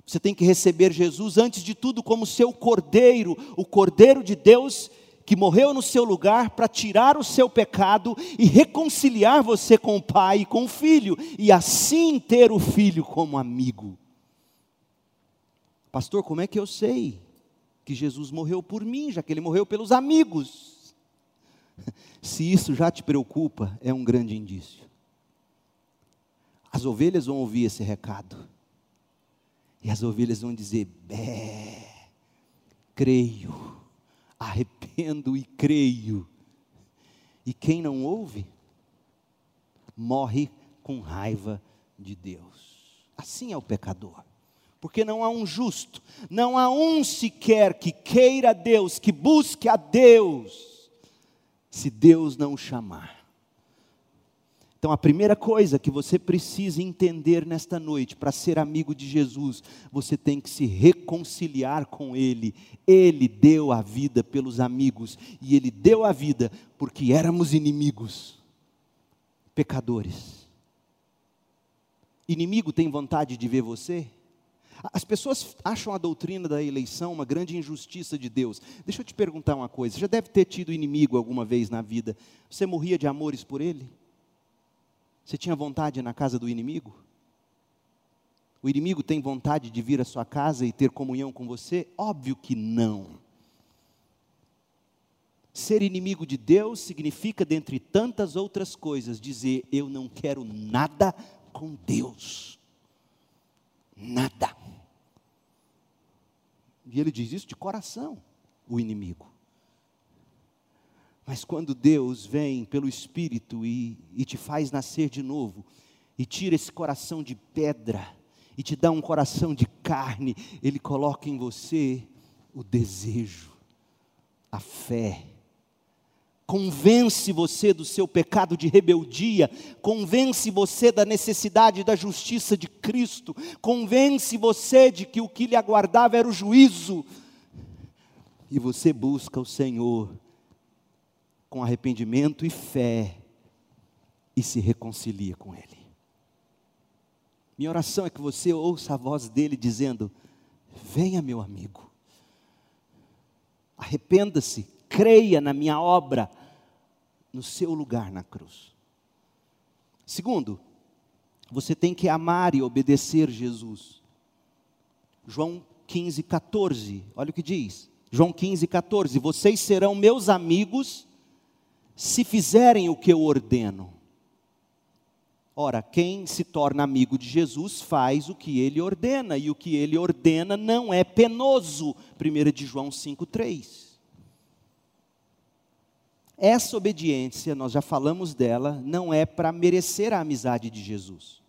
Você tem que receber Jesus antes de tudo como seu cordeiro, o cordeiro de Deus que morreu no seu lugar para tirar o seu pecado e reconciliar você com o Pai e com o Filho, e assim ter o Filho como amigo. Pastor, como é que eu sei que Jesus morreu por mim, já que ele morreu pelos amigos? Se isso já te preocupa, é um grande indício. As ovelhas vão ouvir esse recado. E as ovelhas vão dizer: Bé, creio, arrependo e creio. E quem não ouve, morre com raiva de Deus. Assim é o pecador. Porque não há um justo, não há um sequer que queira Deus, que busque a Deus, se Deus não o chamar. Então, a primeira coisa que você precisa entender nesta noite, para ser amigo de Jesus, você tem que se reconciliar com Ele. Ele deu a vida pelos amigos, e Ele deu a vida porque éramos inimigos, pecadores. Inimigo tem vontade de ver você? As pessoas acham a doutrina da eleição uma grande injustiça de Deus. Deixa eu te perguntar uma coisa: você já deve ter tido inimigo alguma vez na vida. Você morria de amores por ele? Você tinha vontade na casa do inimigo? O inimigo tem vontade de vir à sua casa e ter comunhão com você? Óbvio que não. Ser inimigo de Deus significa, dentre tantas outras coisas, dizer: Eu não quero nada com Deus. Nada. E ele diz isso de coração, o inimigo. Mas quando Deus vem pelo Espírito e, e te faz nascer de novo, e tira esse coração de pedra, e te dá um coração de carne, Ele coloca em você o desejo, a fé. Convence você do seu pecado de rebeldia, convence você da necessidade da justiça de Cristo, convence você de que o que lhe aguardava era o juízo, e você busca o Senhor com arrependimento e fé e se reconcilia com Ele. Minha oração é que você ouça a voz dele dizendo: Venha, meu amigo, arrependa-se, creia na minha obra, no seu lugar na cruz. Segundo, você tem que amar e obedecer Jesus. João 15, 14, olha o que diz. João 15, 14: Vocês serão meus amigos se fizerem o que eu ordeno. Ora, quem se torna amigo de Jesus faz o que ele ordena, e o que ele ordena não é penoso. 1 de João 5,3. Essa obediência, nós já falamos dela, não é para merecer a amizade de Jesus.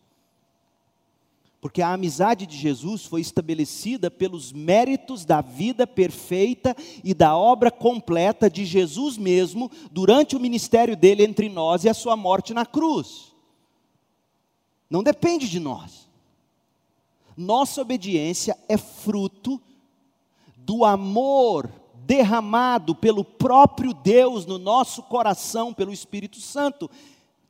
Porque a amizade de Jesus foi estabelecida pelos méritos da vida perfeita e da obra completa de Jesus mesmo durante o ministério dele entre nós e a sua morte na cruz. Não depende de nós. Nossa obediência é fruto do amor derramado pelo próprio Deus no nosso coração, pelo Espírito Santo,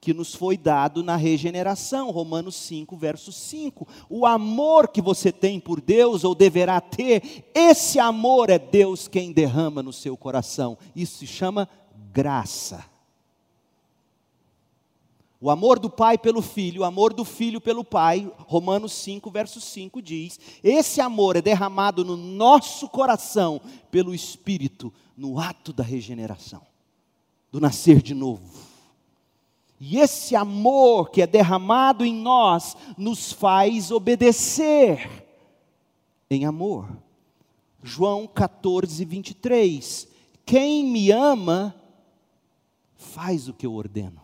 que nos foi dado na regeneração, Romanos 5, verso 5. O amor que você tem por Deus, ou deverá ter, esse amor é Deus quem derrama no seu coração. Isso se chama graça. O amor do pai pelo filho, o amor do filho pelo pai, Romanos 5, verso 5 diz: esse amor é derramado no nosso coração pelo Espírito, no ato da regeneração, do nascer de novo. E esse amor que é derramado em nós nos faz obedecer em amor. João 14, 23. Quem me ama, faz o que eu ordeno.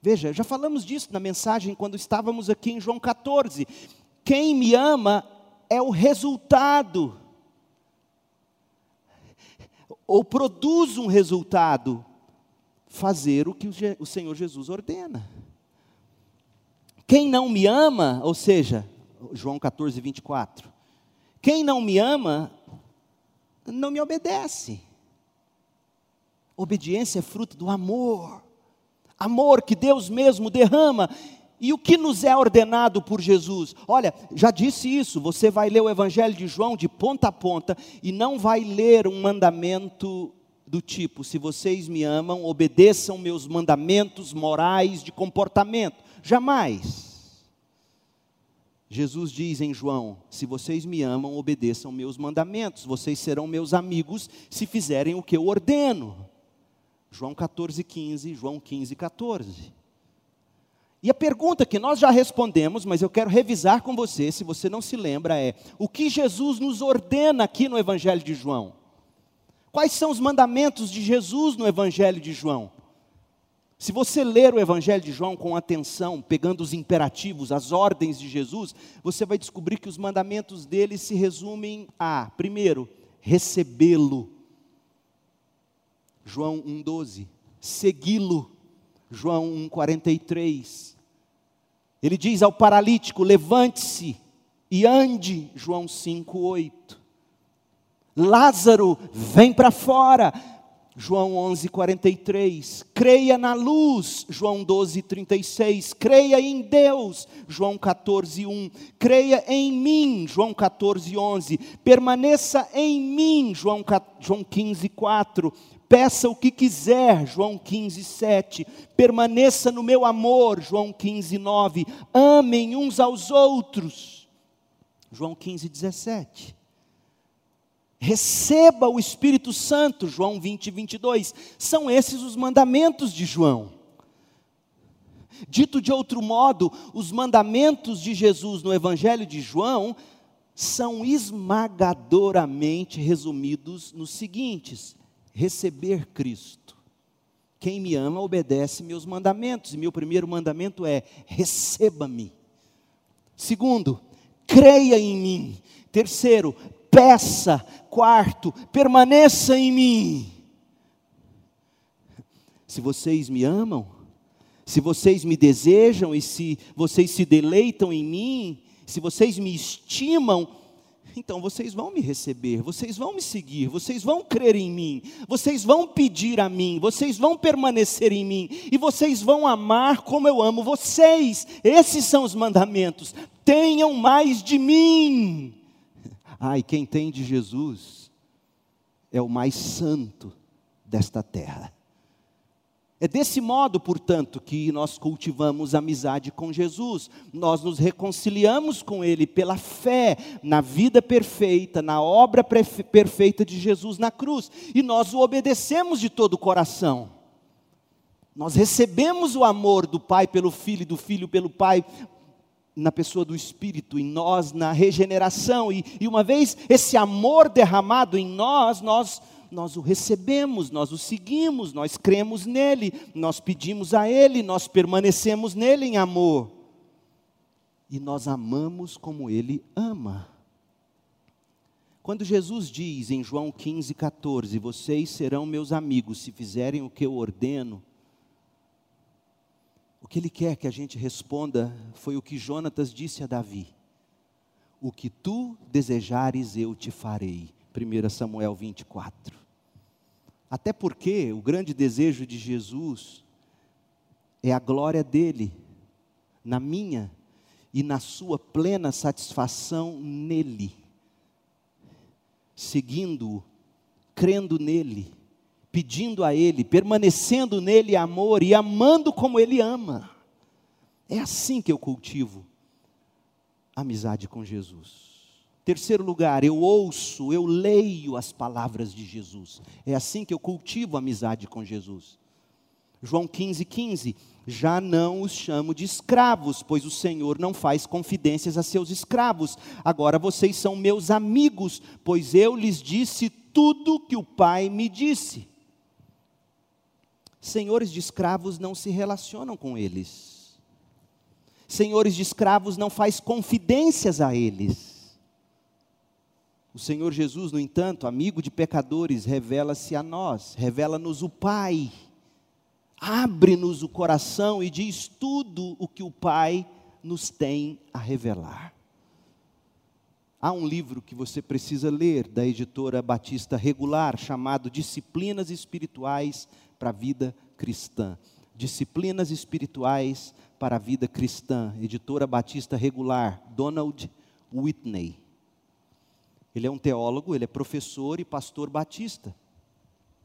Veja, já falamos disso na mensagem quando estávamos aqui em João 14. Quem me ama é o resultado, ou produz um resultado, fazer o que o Senhor Jesus ordena. Quem não me ama, ou seja, João 14, 24, quem não me ama, não me obedece. Obediência é fruto do amor amor que Deus mesmo derrama. E o que nos é ordenado por Jesus? Olha, já disse isso, você vai ler o Evangelho de João de ponta a ponta e não vai ler um mandamento do tipo: se vocês me amam, obedeçam meus mandamentos morais de comportamento. Jamais. Jesus diz em João: Se vocês me amam, obedeçam meus mandamentos, vocês serão meus amigos se fizerem o que eu ordeno. João 14, 15, João 15, 14. E a pergunta que nós já respondemos, mas eu quero revisar com você, se você não se lembra, é: o que Jesus nos ordena aqui no Evangelho de João? Quais são os mandamentos de Jesus no Evangelho de João? Se você ler o Evangelho de João com atenção, pegando os imperativos, as ordens de Jesus, você vai descobrir que os mandamentos dele se resumem a, primeiro, recebê-lo. João 1,12. Segui-lo, João 1,43. Ele diz ao paralítico: levante-se e ande, João 5,8. Lázaro, vem para fora, João 11, 43. Creia na luz, João 12, 36. Creia em Deus, João 14, 1. Creia em mim, João 14, 11. Permaneça em mim, João, João 15, 4 peça o que quiser, João 15, 7. Permaneça no meu amor, João 15, 9. Amem uns aos outros, João 15, 17. Receba o Espírito Santo, João 20, 22. São esses os mandamentos de João. Dito de outro modo, os mandamentos de Jesus no Evangelho de João são esmagadoramente resumidos nos seguintes: receber Cristo. Quem me ama obedece meus mandamentos, e meu primeiro mandamento é: receba-me. Segundo, creia em mim. Terceiro, peça. Quarto, permaneça em mim. Se vocês me amam, se vocês me desejam e se vocês se deleitam em mim, se vocês me estimam, então vocês vão me receber, vocês vão me seguir, vocês vão crer em mim, vocês vão pedir a mim, vocês vão permanecer em mim e vocês vão amar como eu amo vocês. Esses são os mandamentos. Tenham mais de mim. Ai, quem tem de Jesus é o mais santo desta terra. É desse modo, portanto, que nós cultivamos amizade com Jesus. Nós nos reconciliamos com Ele pela fé na vida perfeita, na obra perfeita de Jesus na cruz. E nós o obedecemos de todo o coração. Nós recebemos o amor do Pai pelo Filho e do Filho pelo Pai, na pessoa do Espírito, em nós, na regeneração. E, e uma vez esse amor derramado em nós, nós nós o recebemos, nós o seguimos, nós cremos nele, nós pedimos a ele, nós permanecemos nele em amor. E nós amamos como ele ama. Quando Jesus diz em João 15, 14: Vocês serão meus amigos se fizerem o que eu ordeno. Que ele quer que a gente responda foi o que Jonatas disse a Davi: o que tu desejares eu te farei. 1 Samuel 24. Até porque o grande desejo de Jesus é a glória dele, na minha e na sua plena satisfação nele, seguindo-o, crendo nele, pedindo a ele, permanecendo nele amor e amando como ele ama. É assim que eu cultivo amizade com Jesus. Terceiro lugar, eu ouço, eu leio as palavras de Jesus. É assim que eu cultivo amizade com Jesus. João 15, 15. Já não os chamo de escravos, pois o Senhor não faz confidências a seus escravos. Agora vocês são meus amigos, pois eu lhes disse tudo que o Pai me disse. Senhores de escravos não se relacionam com eles senhores de escravos não faz confidências a eles. O Senhor Jesus, no entanto, amigo de pecadores, revela-se a nós, revela-nos o Pai, abre-nos o coração e diz tudo o que o Pai nos tem a revelar. Há um livro que você precisa ler, da editora Batista Regular, chamado Disciplinas Espirituais para a Vida Cristã. Disciplinas Espirituais para a Vida Cristã, editora Batista Regular, Donald Whitney. Ele é um teólogo, ele é professor e pastor batista.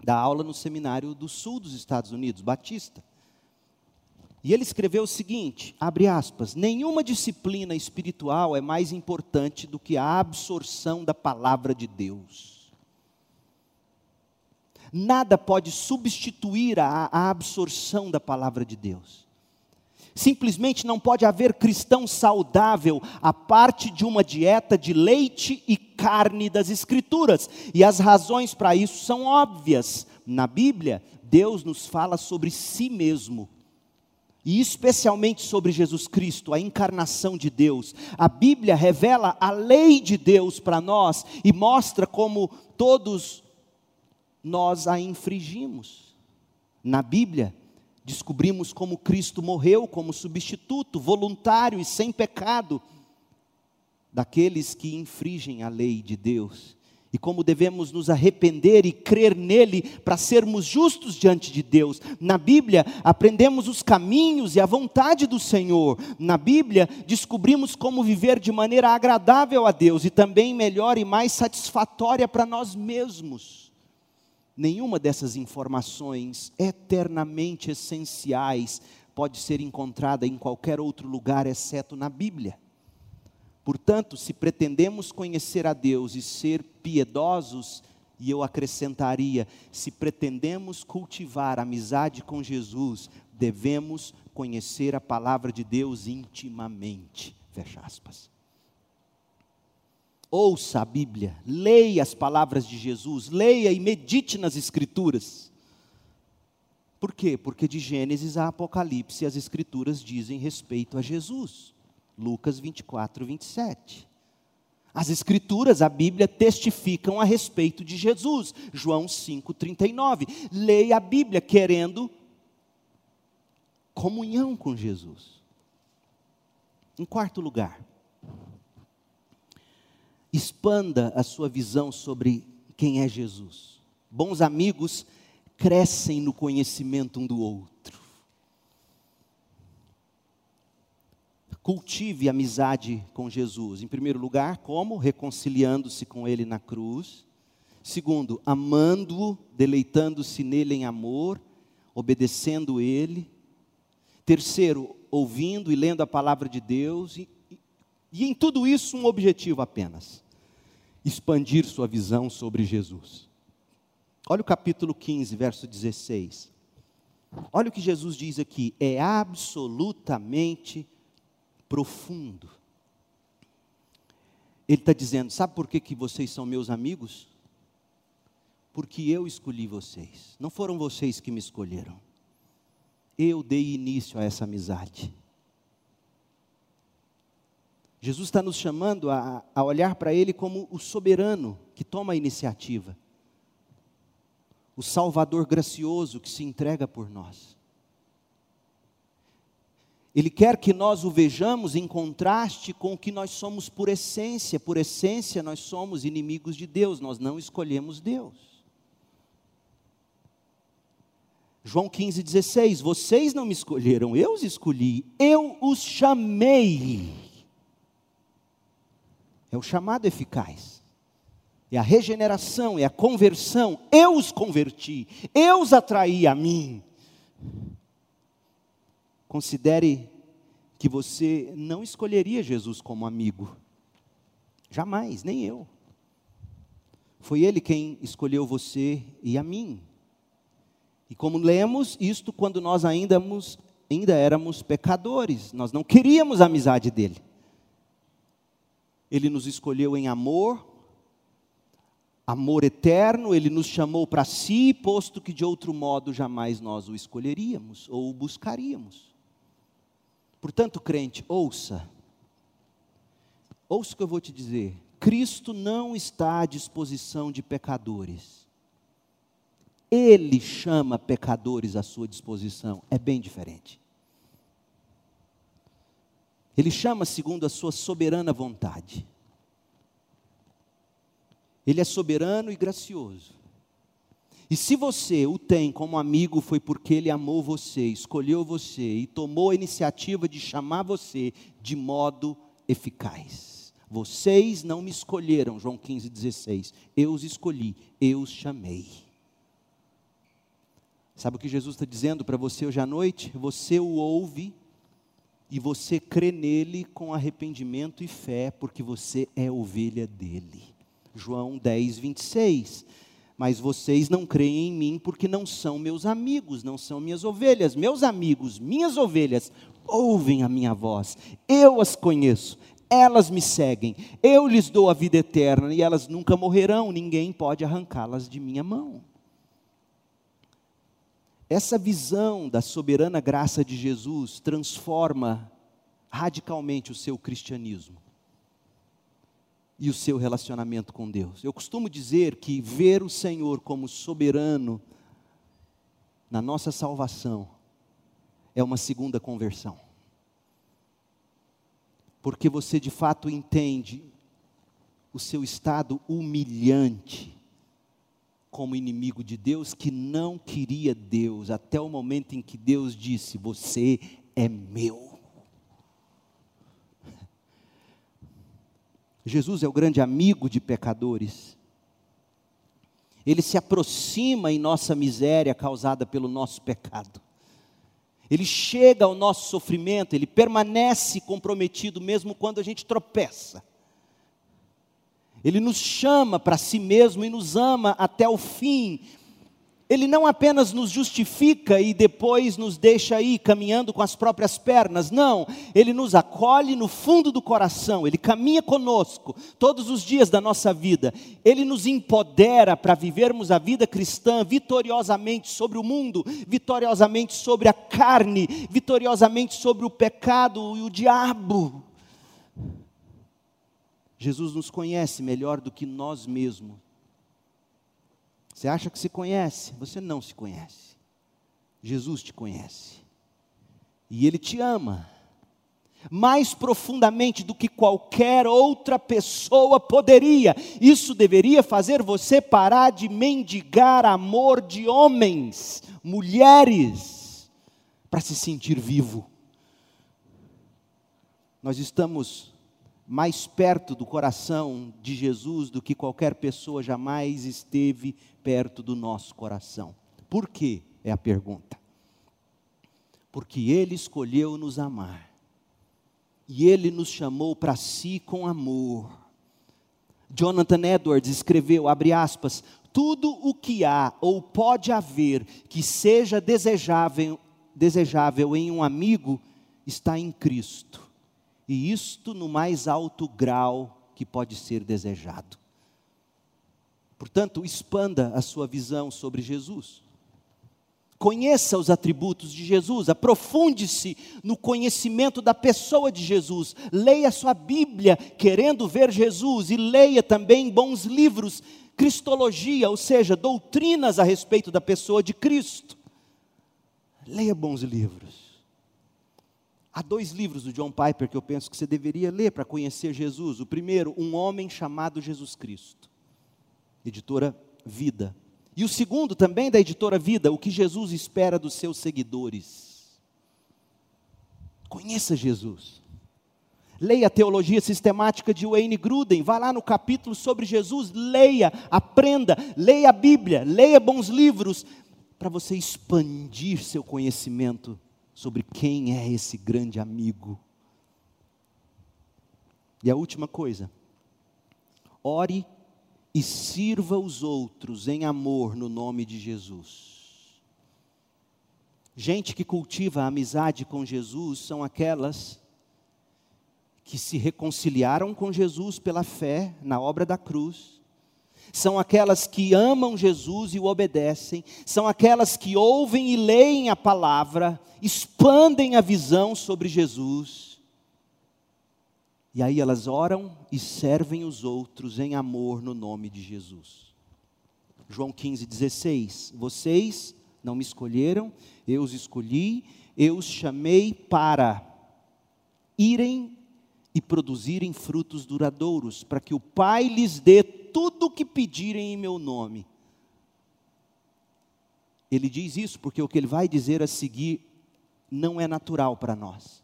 Dá aula no seminário do sul dos Estados Unidos, Batista. E ele escreveu o seguinte, abre aspas, nenhuma disciplina espiritual é mais importante do que a absorção da palavra de Deus. Nada pode substituir a, a absorção da palavra de Deus. Simplesmente não pode haver cristão saudável a parte de uma dieta de leite e carne das Escrituras. E as razões para isso são óbvias. Na Bíblia, Deus nos fala sobre si mesmo. E especialmente sobre Jesus Cristo, a encarnação de Deus. A Bíblia revela a lei de Deus para nós e mostra como todos nós a infringimos. Na Bíblia, descobrimos como Cristo morreu como substituto voluntário e sem pecado daqueles que infringem a lei de Deus. E como devemos nos arrepender e crer nele para sermos justos diante de Deus. Na Bíblia, aprendemos os caminhos e a vontade do Senhor. Na Bíblia, descobrimos como viver de maneira agradável a Deus e também melhor e mais satisfatória para nós mesmos nenhuma dessas informações eternamente essenciais pode ser encontrada em qualquer outro lugar exceto na Bíblia. Portanto, se pretendemos conhecer a Deus e ser piedosos, e eu acrescentaria, se pretendemos cultivar amizade com Jesus, devemos conhecer a palavra de Deus intimamente. Fecha aspas. Ouça a Bíblia, leia as palavras de Jesus, leia e medite nas Escrituras. Por quê? Porque de Gênesis a Apocalipse as Escrituras dizem respeito a Jesus. Lucas 24, 27. As Escrituras, a Bíblia, testificam a respeito de Jesus. João 5,39. Leia a Bíblia querendo comunhão com Jesus. Em quarto lugar, expanda a sua visão sobre quem é Jesus. Bons amigos crescem no conhecimento um do outro. Cultive amizade com Jesus. Em primeiro lugar, como? Reconciliando-se com Ele na cruz. Segundo, amando-o, deleitando-se nele em amor, obedecendo Ele. Terceiro, ouvindo e lendo a palavra de Deus. E, e em tudo isso, um objetivo apenas: expandir sua visão sobre Jesus. Olha o capítulo 15, verso 16. Olha o que Jesus diz aqui: é absolutamente profundo. Ele está dizendo: sabe por que, que vocês são meus amigos? Porque eu escolhi vocês, não foram vocês que me escolheram. Eu dei início a essa amizade. Jesus está nos chamando a, a olhar para Ele como o soberano que toma a iniciativa, o Salvador gracioso que se entrega por nós. Ele quer que nós o vejamos em contraste com o que nós somos por essência. Por essência, nós somos inimigos de Deus, nós não escolhemos Deus. João 15, 16: Vocês não me escolheram, eu os escolhi, eu os chamei. É o chamado eficaz, é a regeneração, é a conversão. Eu os converti, eu os atraí a mim. Considere que você não escolheria Jesus como amigo. Jamais, nem eu. Foi Ele quem escolheu você e a mim. E como lemos isto quando nós ainda ainda éramos pecadores, nós não queríamos a amizade dele. Ele nos escolheu em amor, amor eterno, ele nos chamou para si, posto que de outro modo jamais nós o escolheríamos ou o buscaríamos. Portanto, crente, ouça. Ouça o que eu vou te dizer. Cristo não está à disposição de pecadores. Ele chama pecadores à sua disposição. É bem diferente. Ele chama segundo a sua soberana vontade. Ele é soberano e gracioso. E se você o tem como amigo, foi porque ele amou você, escolheu você e tomou a iniciativa de chamar você de modo eficaz. Vocês não me escolheram, João 15, 16. Eu os escolhi, eu os chamei. Sabe o que Jesus está dizendo para você hoje à noite? Você o ouve e você crê nele com arrependimento e fé, porque você é ovelha dele. João 10, 26. Mas vocês não creem em mim porque não são meus amigos, não são minhas ovelhas. Meus amigos, minhas ovelhas, ouvem a minha voz, eu as conheço, elas me seguem, eu lhes dou a vida eterna e elas nunca morrerão, ninguém pode arrancá-las de minha mão. Essa visão da soberana graça de Jesus transforma radicalmente o seu cristianismo e o seu relacionamento com Deus. Eu costumo dizer que ver o Senhor como soberano na nossa salvação é uma segunda conversão. Porque você de fato entende o seu estado humilhante como inimigo de Deus, que não queria Deus, até o momento em que Deus disse: Você é meu. Jesus é o grande amigo de pecadores. Ele se aproxima em nossa miséria causada pelo nosso pecado. Ele chega ao nosso sofrimento, ele permanece comprometido mesmo quando a gente tropeça. Ele nos chama para si mesmo e nos ama até o fim. Ele não apenas nos justifica e depois nos deixa aí caminhando com as próprias pernas, não, ele nos acolhe no fundo do coração, ele caminha conosco todos os dias da nossa vida, ele nos empodera para vivermos a vida cristã vitoriosamente sobre o mundo, vitoriosamente sobre a carne, vitoriosamente sobre o pecado e o diabo. Jesus nos conhece melhor do que nós mesmos. Você acha que se conhece? Você não se conhece. Jesus te conhece. E Ele te ama. Mais profundamente do que qualquer outra pessoa poderia. Isso deveria fazer você parar de mendigar amor de homens, mulheres, para se sentir vivo. Nós estamos mais perto do coração de Jesus do que qualquer pessoa jamais esteve perto do nosso coração. Por quê? É a pergunta. Porque Ele escolheu nos amar, e Ele nos chamou para si com amor. Jonathan Edwards escreveu, abre aspas, tudo o que há ou pode haver que seja desejável, desejável em um amigo está em Cristo e isto no mais alto grau que pode ser desejado. Portanto, expanda a sua visão sobre Jesus. Conheça os atributos de Jesus, aprofunde-se no conhecimento da pessoa de Jesus. Leia sua Bíblia querendo ver Jesus e leia também bons livros, cristologia, ou seja, doutrinas a respeito da pessoa de Cristo. Leia bons livros Há dois livros do John Piper que eu penso que você deveria ler para conhecer Jesus. O primeiro, Um Homem Chamado Jesus Cristo, editora Vida. E o segundo, também da editora Vida, O que Jesus espera dos seus seguidores. Conheça Jesus. Leia a teologia sistemática de Wayne Gruden, vá lá no capítulo sobre Jesus, leia, aprenda, leia a Bíblia, leia bons livros, para você expandir seu conhecimento sobre quem é esse grande amigo. E a última coisa, ore e sirva os outros em amor no nome de Jesus. Gente que cultiva a amizade com Jesus são aquelas que se reconciliaram com Jesus pela fé na obra da cruz são aquelas que amam Jesus e o obedecem, são aquelas que ouvem e leem a palavra, expandem a visão sobre Jesus. E aí elas oram e servem os outros em amor no nome de Jesus. João 15, 16. Vocês não me escolheram, eu os escolhi, eu os chamei para irem e produzirem frutos duradouros, para que o Pai lhes dê tudo o que pedirem em meu nome. Ele diz isso porque o que ele vai dizer a seguir não é natural para nós.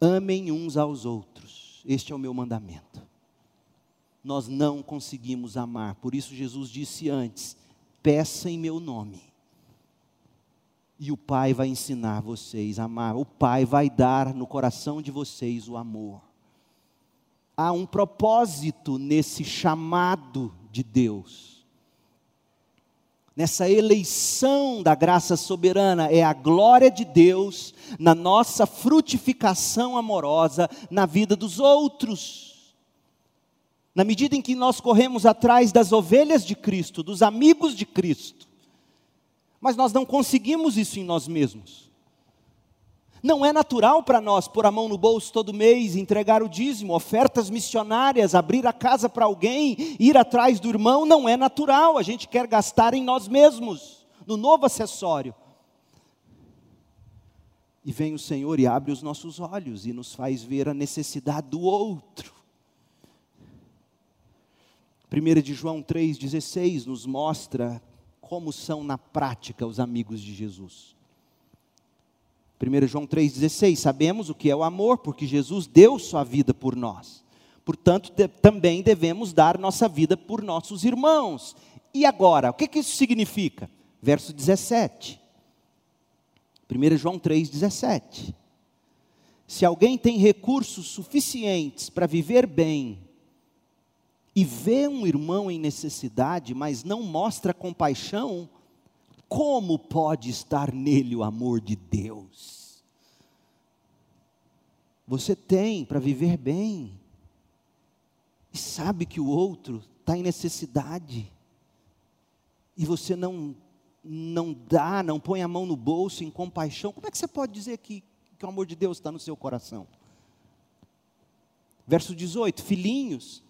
Amem uns aos outros, este é o meu mandamento. Nós não conseguimos amar, por isso Jesus disse antes: peça em meu nome. E o Pai vai ensinar vocês a amar, o Pai vai dar no coração de vocês o amor há um propósito nesse chamado de Deus. Nessa eleição da graça soberana, é a glória de Deus na nossa frutificação amorosa na vida dos outros. Na medida em que nós corremos atrás das ovelhas de Cristo, dos amigos de Cristo, mas nós não conseguimos isso em nós mesmos. Não é natural para nós pôr a mão no bolso todo mês, entregar o dízimo, ofertas missionárias, abrir a casa para alguém, ir atrás do irmão, não é natural. A gente quer gastar em nós mesmos, no novo acessório. E vem o Senhor e abre os nossos olhos e nos faz ver a necessidade do outro. 1 de João 3,16 nos mostra como são na prática os amigos de Jesus. 1 João 3,16, sabemos o que é o amor, porque Jesus deu sua vida por nós. Portanto, de, também devemos dar nossa vida por nossos irmãos. E agora, o que, que isso significa? Verso 17. 1 João 3,17. Se alguém tem recursos suficientes para viver bem, e vê um irmão em necessidade, mas não mostra compaixão, como pode estar nele o amor de Deus? Você tem para viver bem, e sabe que o outro está em necessidade, e você não, não dá, não põe a mão no bolso em compaixão, como é que você pode dizer que, que o amor de Deus está no seu coração? Verso 18: Filhinhos,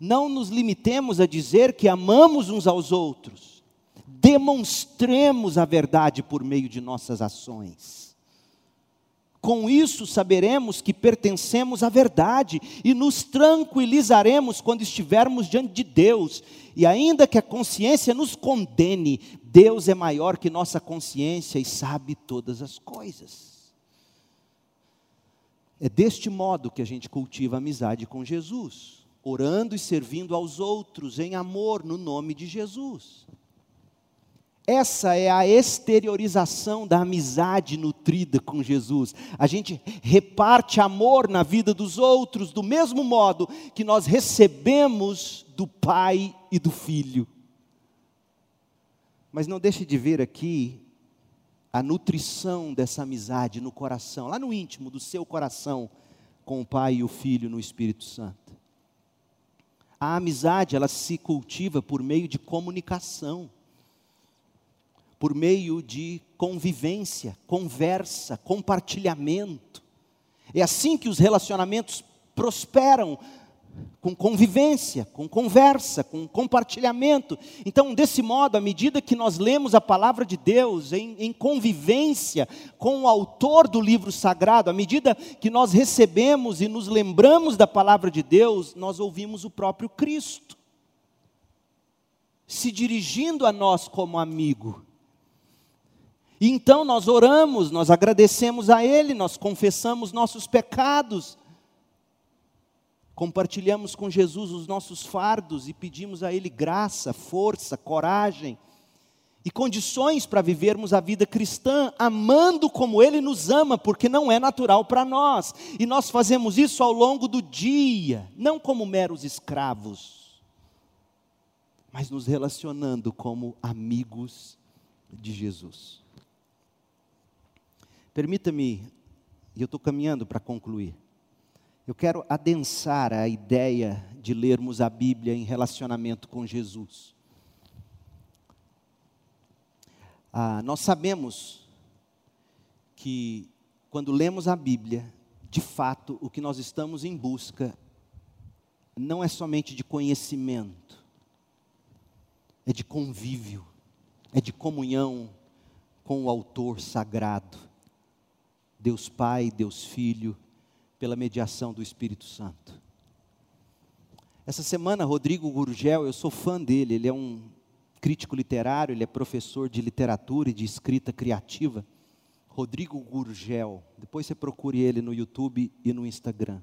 não nos limitemos a dizer que amamos uns aos outros, demonstremos a verdade por meio de nossas ações. Com isso saberemos que pertencemos à verdade e nos tranquilizaremos quando estivermos diante de Deus. E ainda que a consciência nos condene, Deus é maior que nossa consciência e sabe todas as coisas. É deste modo que a gente cultiva amizade com Jesus, orando e servindo aos outros em amor no nome de Jesus. Essa é a exteriorização da amizade nutrida com Jesus. A gente reparte amor na vida dos outros do mesmo modo que nós recebemos do Pai e do Filho. Mas não deixe de ver aqui a nutrição dessa amizade no coração, lá no íntimo do seu coração, com o Pai e o Filho no Espírito Santo. A amizade, ela se cultiva por meio de comunicação por meio de convivência, conversa, compartilhamento. É assim que os relacionamentos prosperam. com convivência, com conversa, com compartilhamento. Então, desse modo, à medida que nós lemos a palavra de Deus em, em, convivência com o autor do livro sagrado, à medida que nós recebemos e nos lembramos da palavra de Deus, nós ouvimos o próprio Cristo se dirigindo a nós como amigo. E então nós oramos, nós agradecemos a Ele, nós confessamos nossos pecados compartilhamos com Jesus os nossos fardos e pedimos a Ele graça, força, coragem e condições para vivermos a vida cristã, amando como Ele nos ama, porque não é natural para nós, e nós fazemos isso ao longo do dia, não como meros escravos, mas nos relacionando como amigos de Jesus. Permita-me, e eu estou caminhando para concluir. Eu quero adensar a ideia de lermos a Bíblia em relacionamento com Jesus. Ah, nós sabemos que quando lemos a Bíblia, de fato, o que nós estamos em busca não é somente de conhecimento, é de convívio, é de comunhão com o Autor sagrado, Deus Pai, Deus Filho pela mediação do Espírito Santo. Essa semana, Rodrigo Gurgel, eu sou fã dele, ele é um crítico literário, ele é professor de literatura e de escrita criativa. Rodrigo Gurgel, depois você procure ele no YouTube e no Instagram.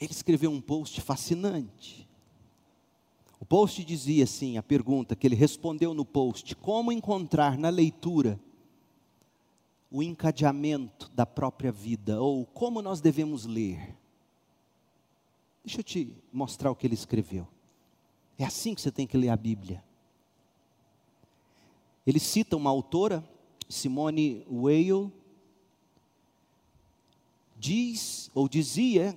Ele escreveu um post fascinante. O post dizia assim: a pergunta que ele respondeu no post, como encontrar na leitura o encadeamento da própria vida, ou como nós devemos ler. Deixa eu te mostrar o que ele escreveu. É assim que você tem que ler a Bíblia. Ele cita uma autora, Simone Weil, diz ou dizia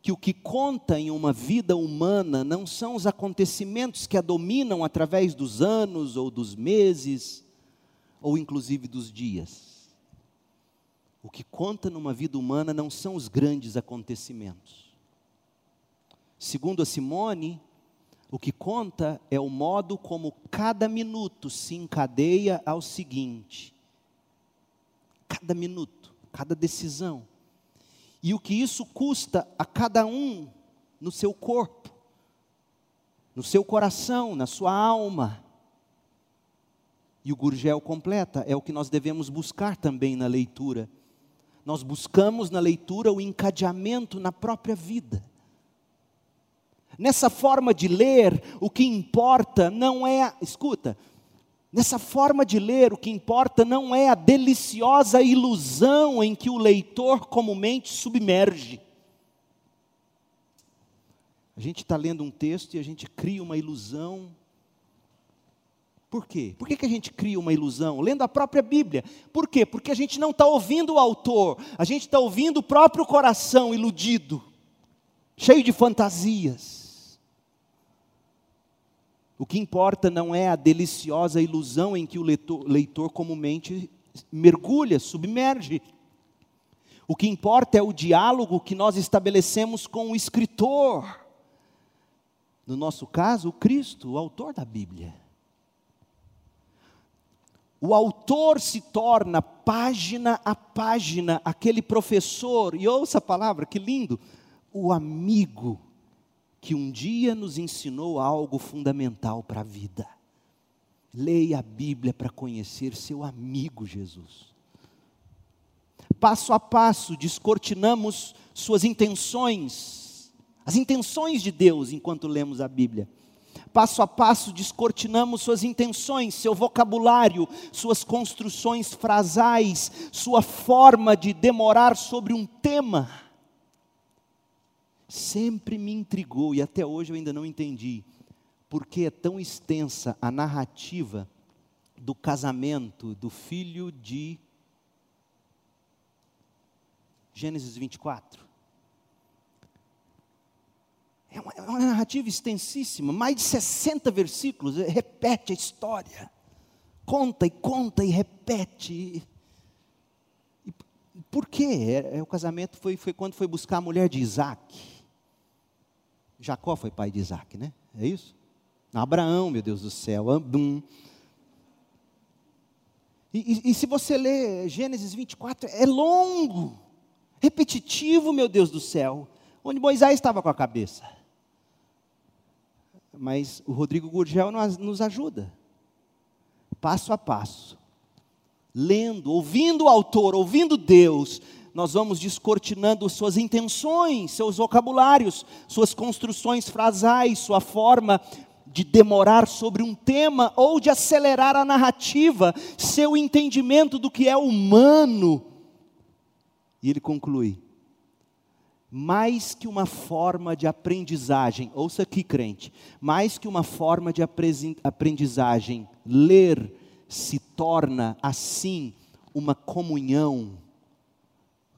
que o que conta em uma vida humana não são os acontecimentos que a dominam através dos anos ou dos meses, ou inclusive dos dias o que conta numa vida humana não são os grandes acontecimentos. Segundo a Simone, o que conta é o modo como cada minuto se encadeia ao seguinte. Cada minuto, cada decisão. E o que isso custa a cada um no seu corpo, no seu coração, na sua alma. E o Gurgel completa, é o que nós devemos buscar também na leitura nós buscamos na leitura o encadeamento na própria vida. Nessa forma de ler, o que importa não é, escuta, nessa forma de ler, o que importa não é a deliciosa ilusão em que o leitor comumente submerge. A gente está lendo um texto e a gente cria uma ilusão por quê? Por que, que a gente cria uma ilusão? Lendo a própria Bíblia. Por quê? Porque a gente não está ouvindo o autor, a gente está ouvindo o próprio coração iludido, cheio de fantasias. O que importa não é a deliciosa ilusão em que o leitor, leitor comumente mergulha, submerge. O que importa é o diálogo que nós estabelecemos com o escritor. No nosso caso, o Cristo, o autor da Bíblia o autor se torna página a página aquele professor, e ouça a palavra, que lindo, o amigo que um dia nos ensinou algo fundamental para a vida. Leia a Bíblia para conhecer seu amigo Jesus. Passo a passo, descortinamos suas intenções, as intenções de Deus enquanto lemos a Bíblia passo a passo descortinamos suas intenções, seu vocabulário, suas construções frasais, sua forma de demorar sobre um tema. Sempre me intrigou e até hoje eu ainda não entendi por que é tão extensa a narrativa do casamento do filho de Gênesis 24. É uma, é uma narrativa extensíssima, mais de 60 versículos, repete a história. Conta e conta e repete. E por quê? É, é, o casamento foi, foi quando foi buscar a mulher de Isaac. Jacó foi pai de Isaac, né? É isso? Abraão, meu Deus do céu, Abum. E, e, e se você ler Gênesis 24, é longo, repetitivo, meu Deus do céu, onde Moisés estava com a cabeça. Mas o Rodrigo Gurgel nos ajuda, passo a passo, lendo, ouvindo o autor, ouvindo Deus, nós vamos descortinando suas intenções, seus vocabulários, suas construções frasais, sua forma de demorar sobre um tema ou de acelerar a narrativa, seu entendimento do que é humano. E ele conclui: mais que uma forma de aprendizagem, ouça aqui, crente, mais que uma forma de aprendizagem, ler se torna assim uma comunhão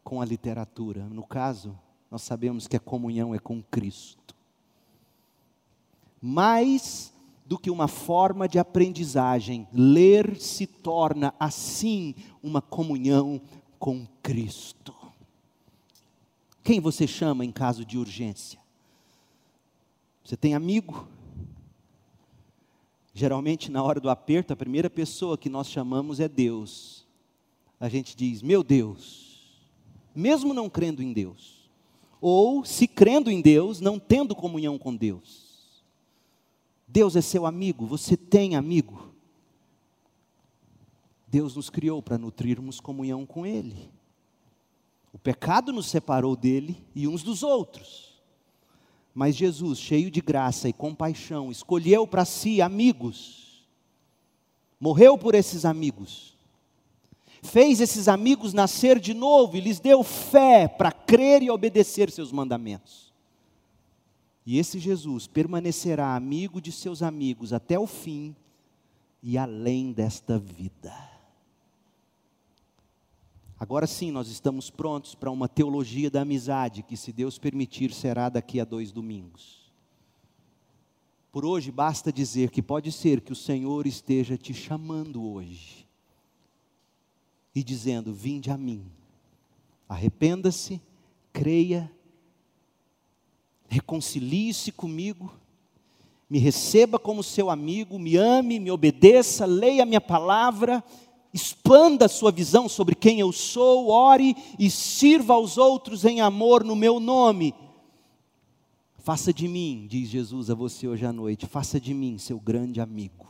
com a literatura. No caso, nós sabemos que a comunhão é com Cristo. Mais do que uma forma de aprendizagem, ler se torna assim uma comunhão com Cristo. Quem você chama em caso de urgência? Você tem amigo? Geralmente, na hora do aperto, a primeira pessoa que nós chamamos é Deus. A gente diz: Meu Deus, mesmo não crendo em Deus. Ou, se crendo em Deus, não tendo comunhão com Deus. Deus é seu amigo, você tem amigo. Deus nos criou para nutrirmos comunhão com Ele. O pecado nos separou dele e uns dos outros. Mas Jesus, cheio de graça e compaixão, escolheu para si amigos, morreu por esses amigos fez esses amigos nascer de novo e lhes deu fé para crer e obedecer seus mandamentos. E esse Jesus permanecerá amigo de seus amigos até o fim e além desta vida. Agora sim, nós estamos prontos para uma teologia da amizade, que, se Deus permitir, será daqui a dois domingos. Por hoje, basta dizer que pode ser que o Senhor esteja te chamando hoje e dizendo: Vinde a mim, arrependa-se, creia, reconcilie-se comigo, me receba como seu amigo, me ame, me obedeça, leia a minha palavra, expanda sua visão sobre quem eu sou, ore e sirva aos outros em amor no meu nome. Faça de mim, diz Jesus a você hoje à noite, faça de mim seu grande amigo.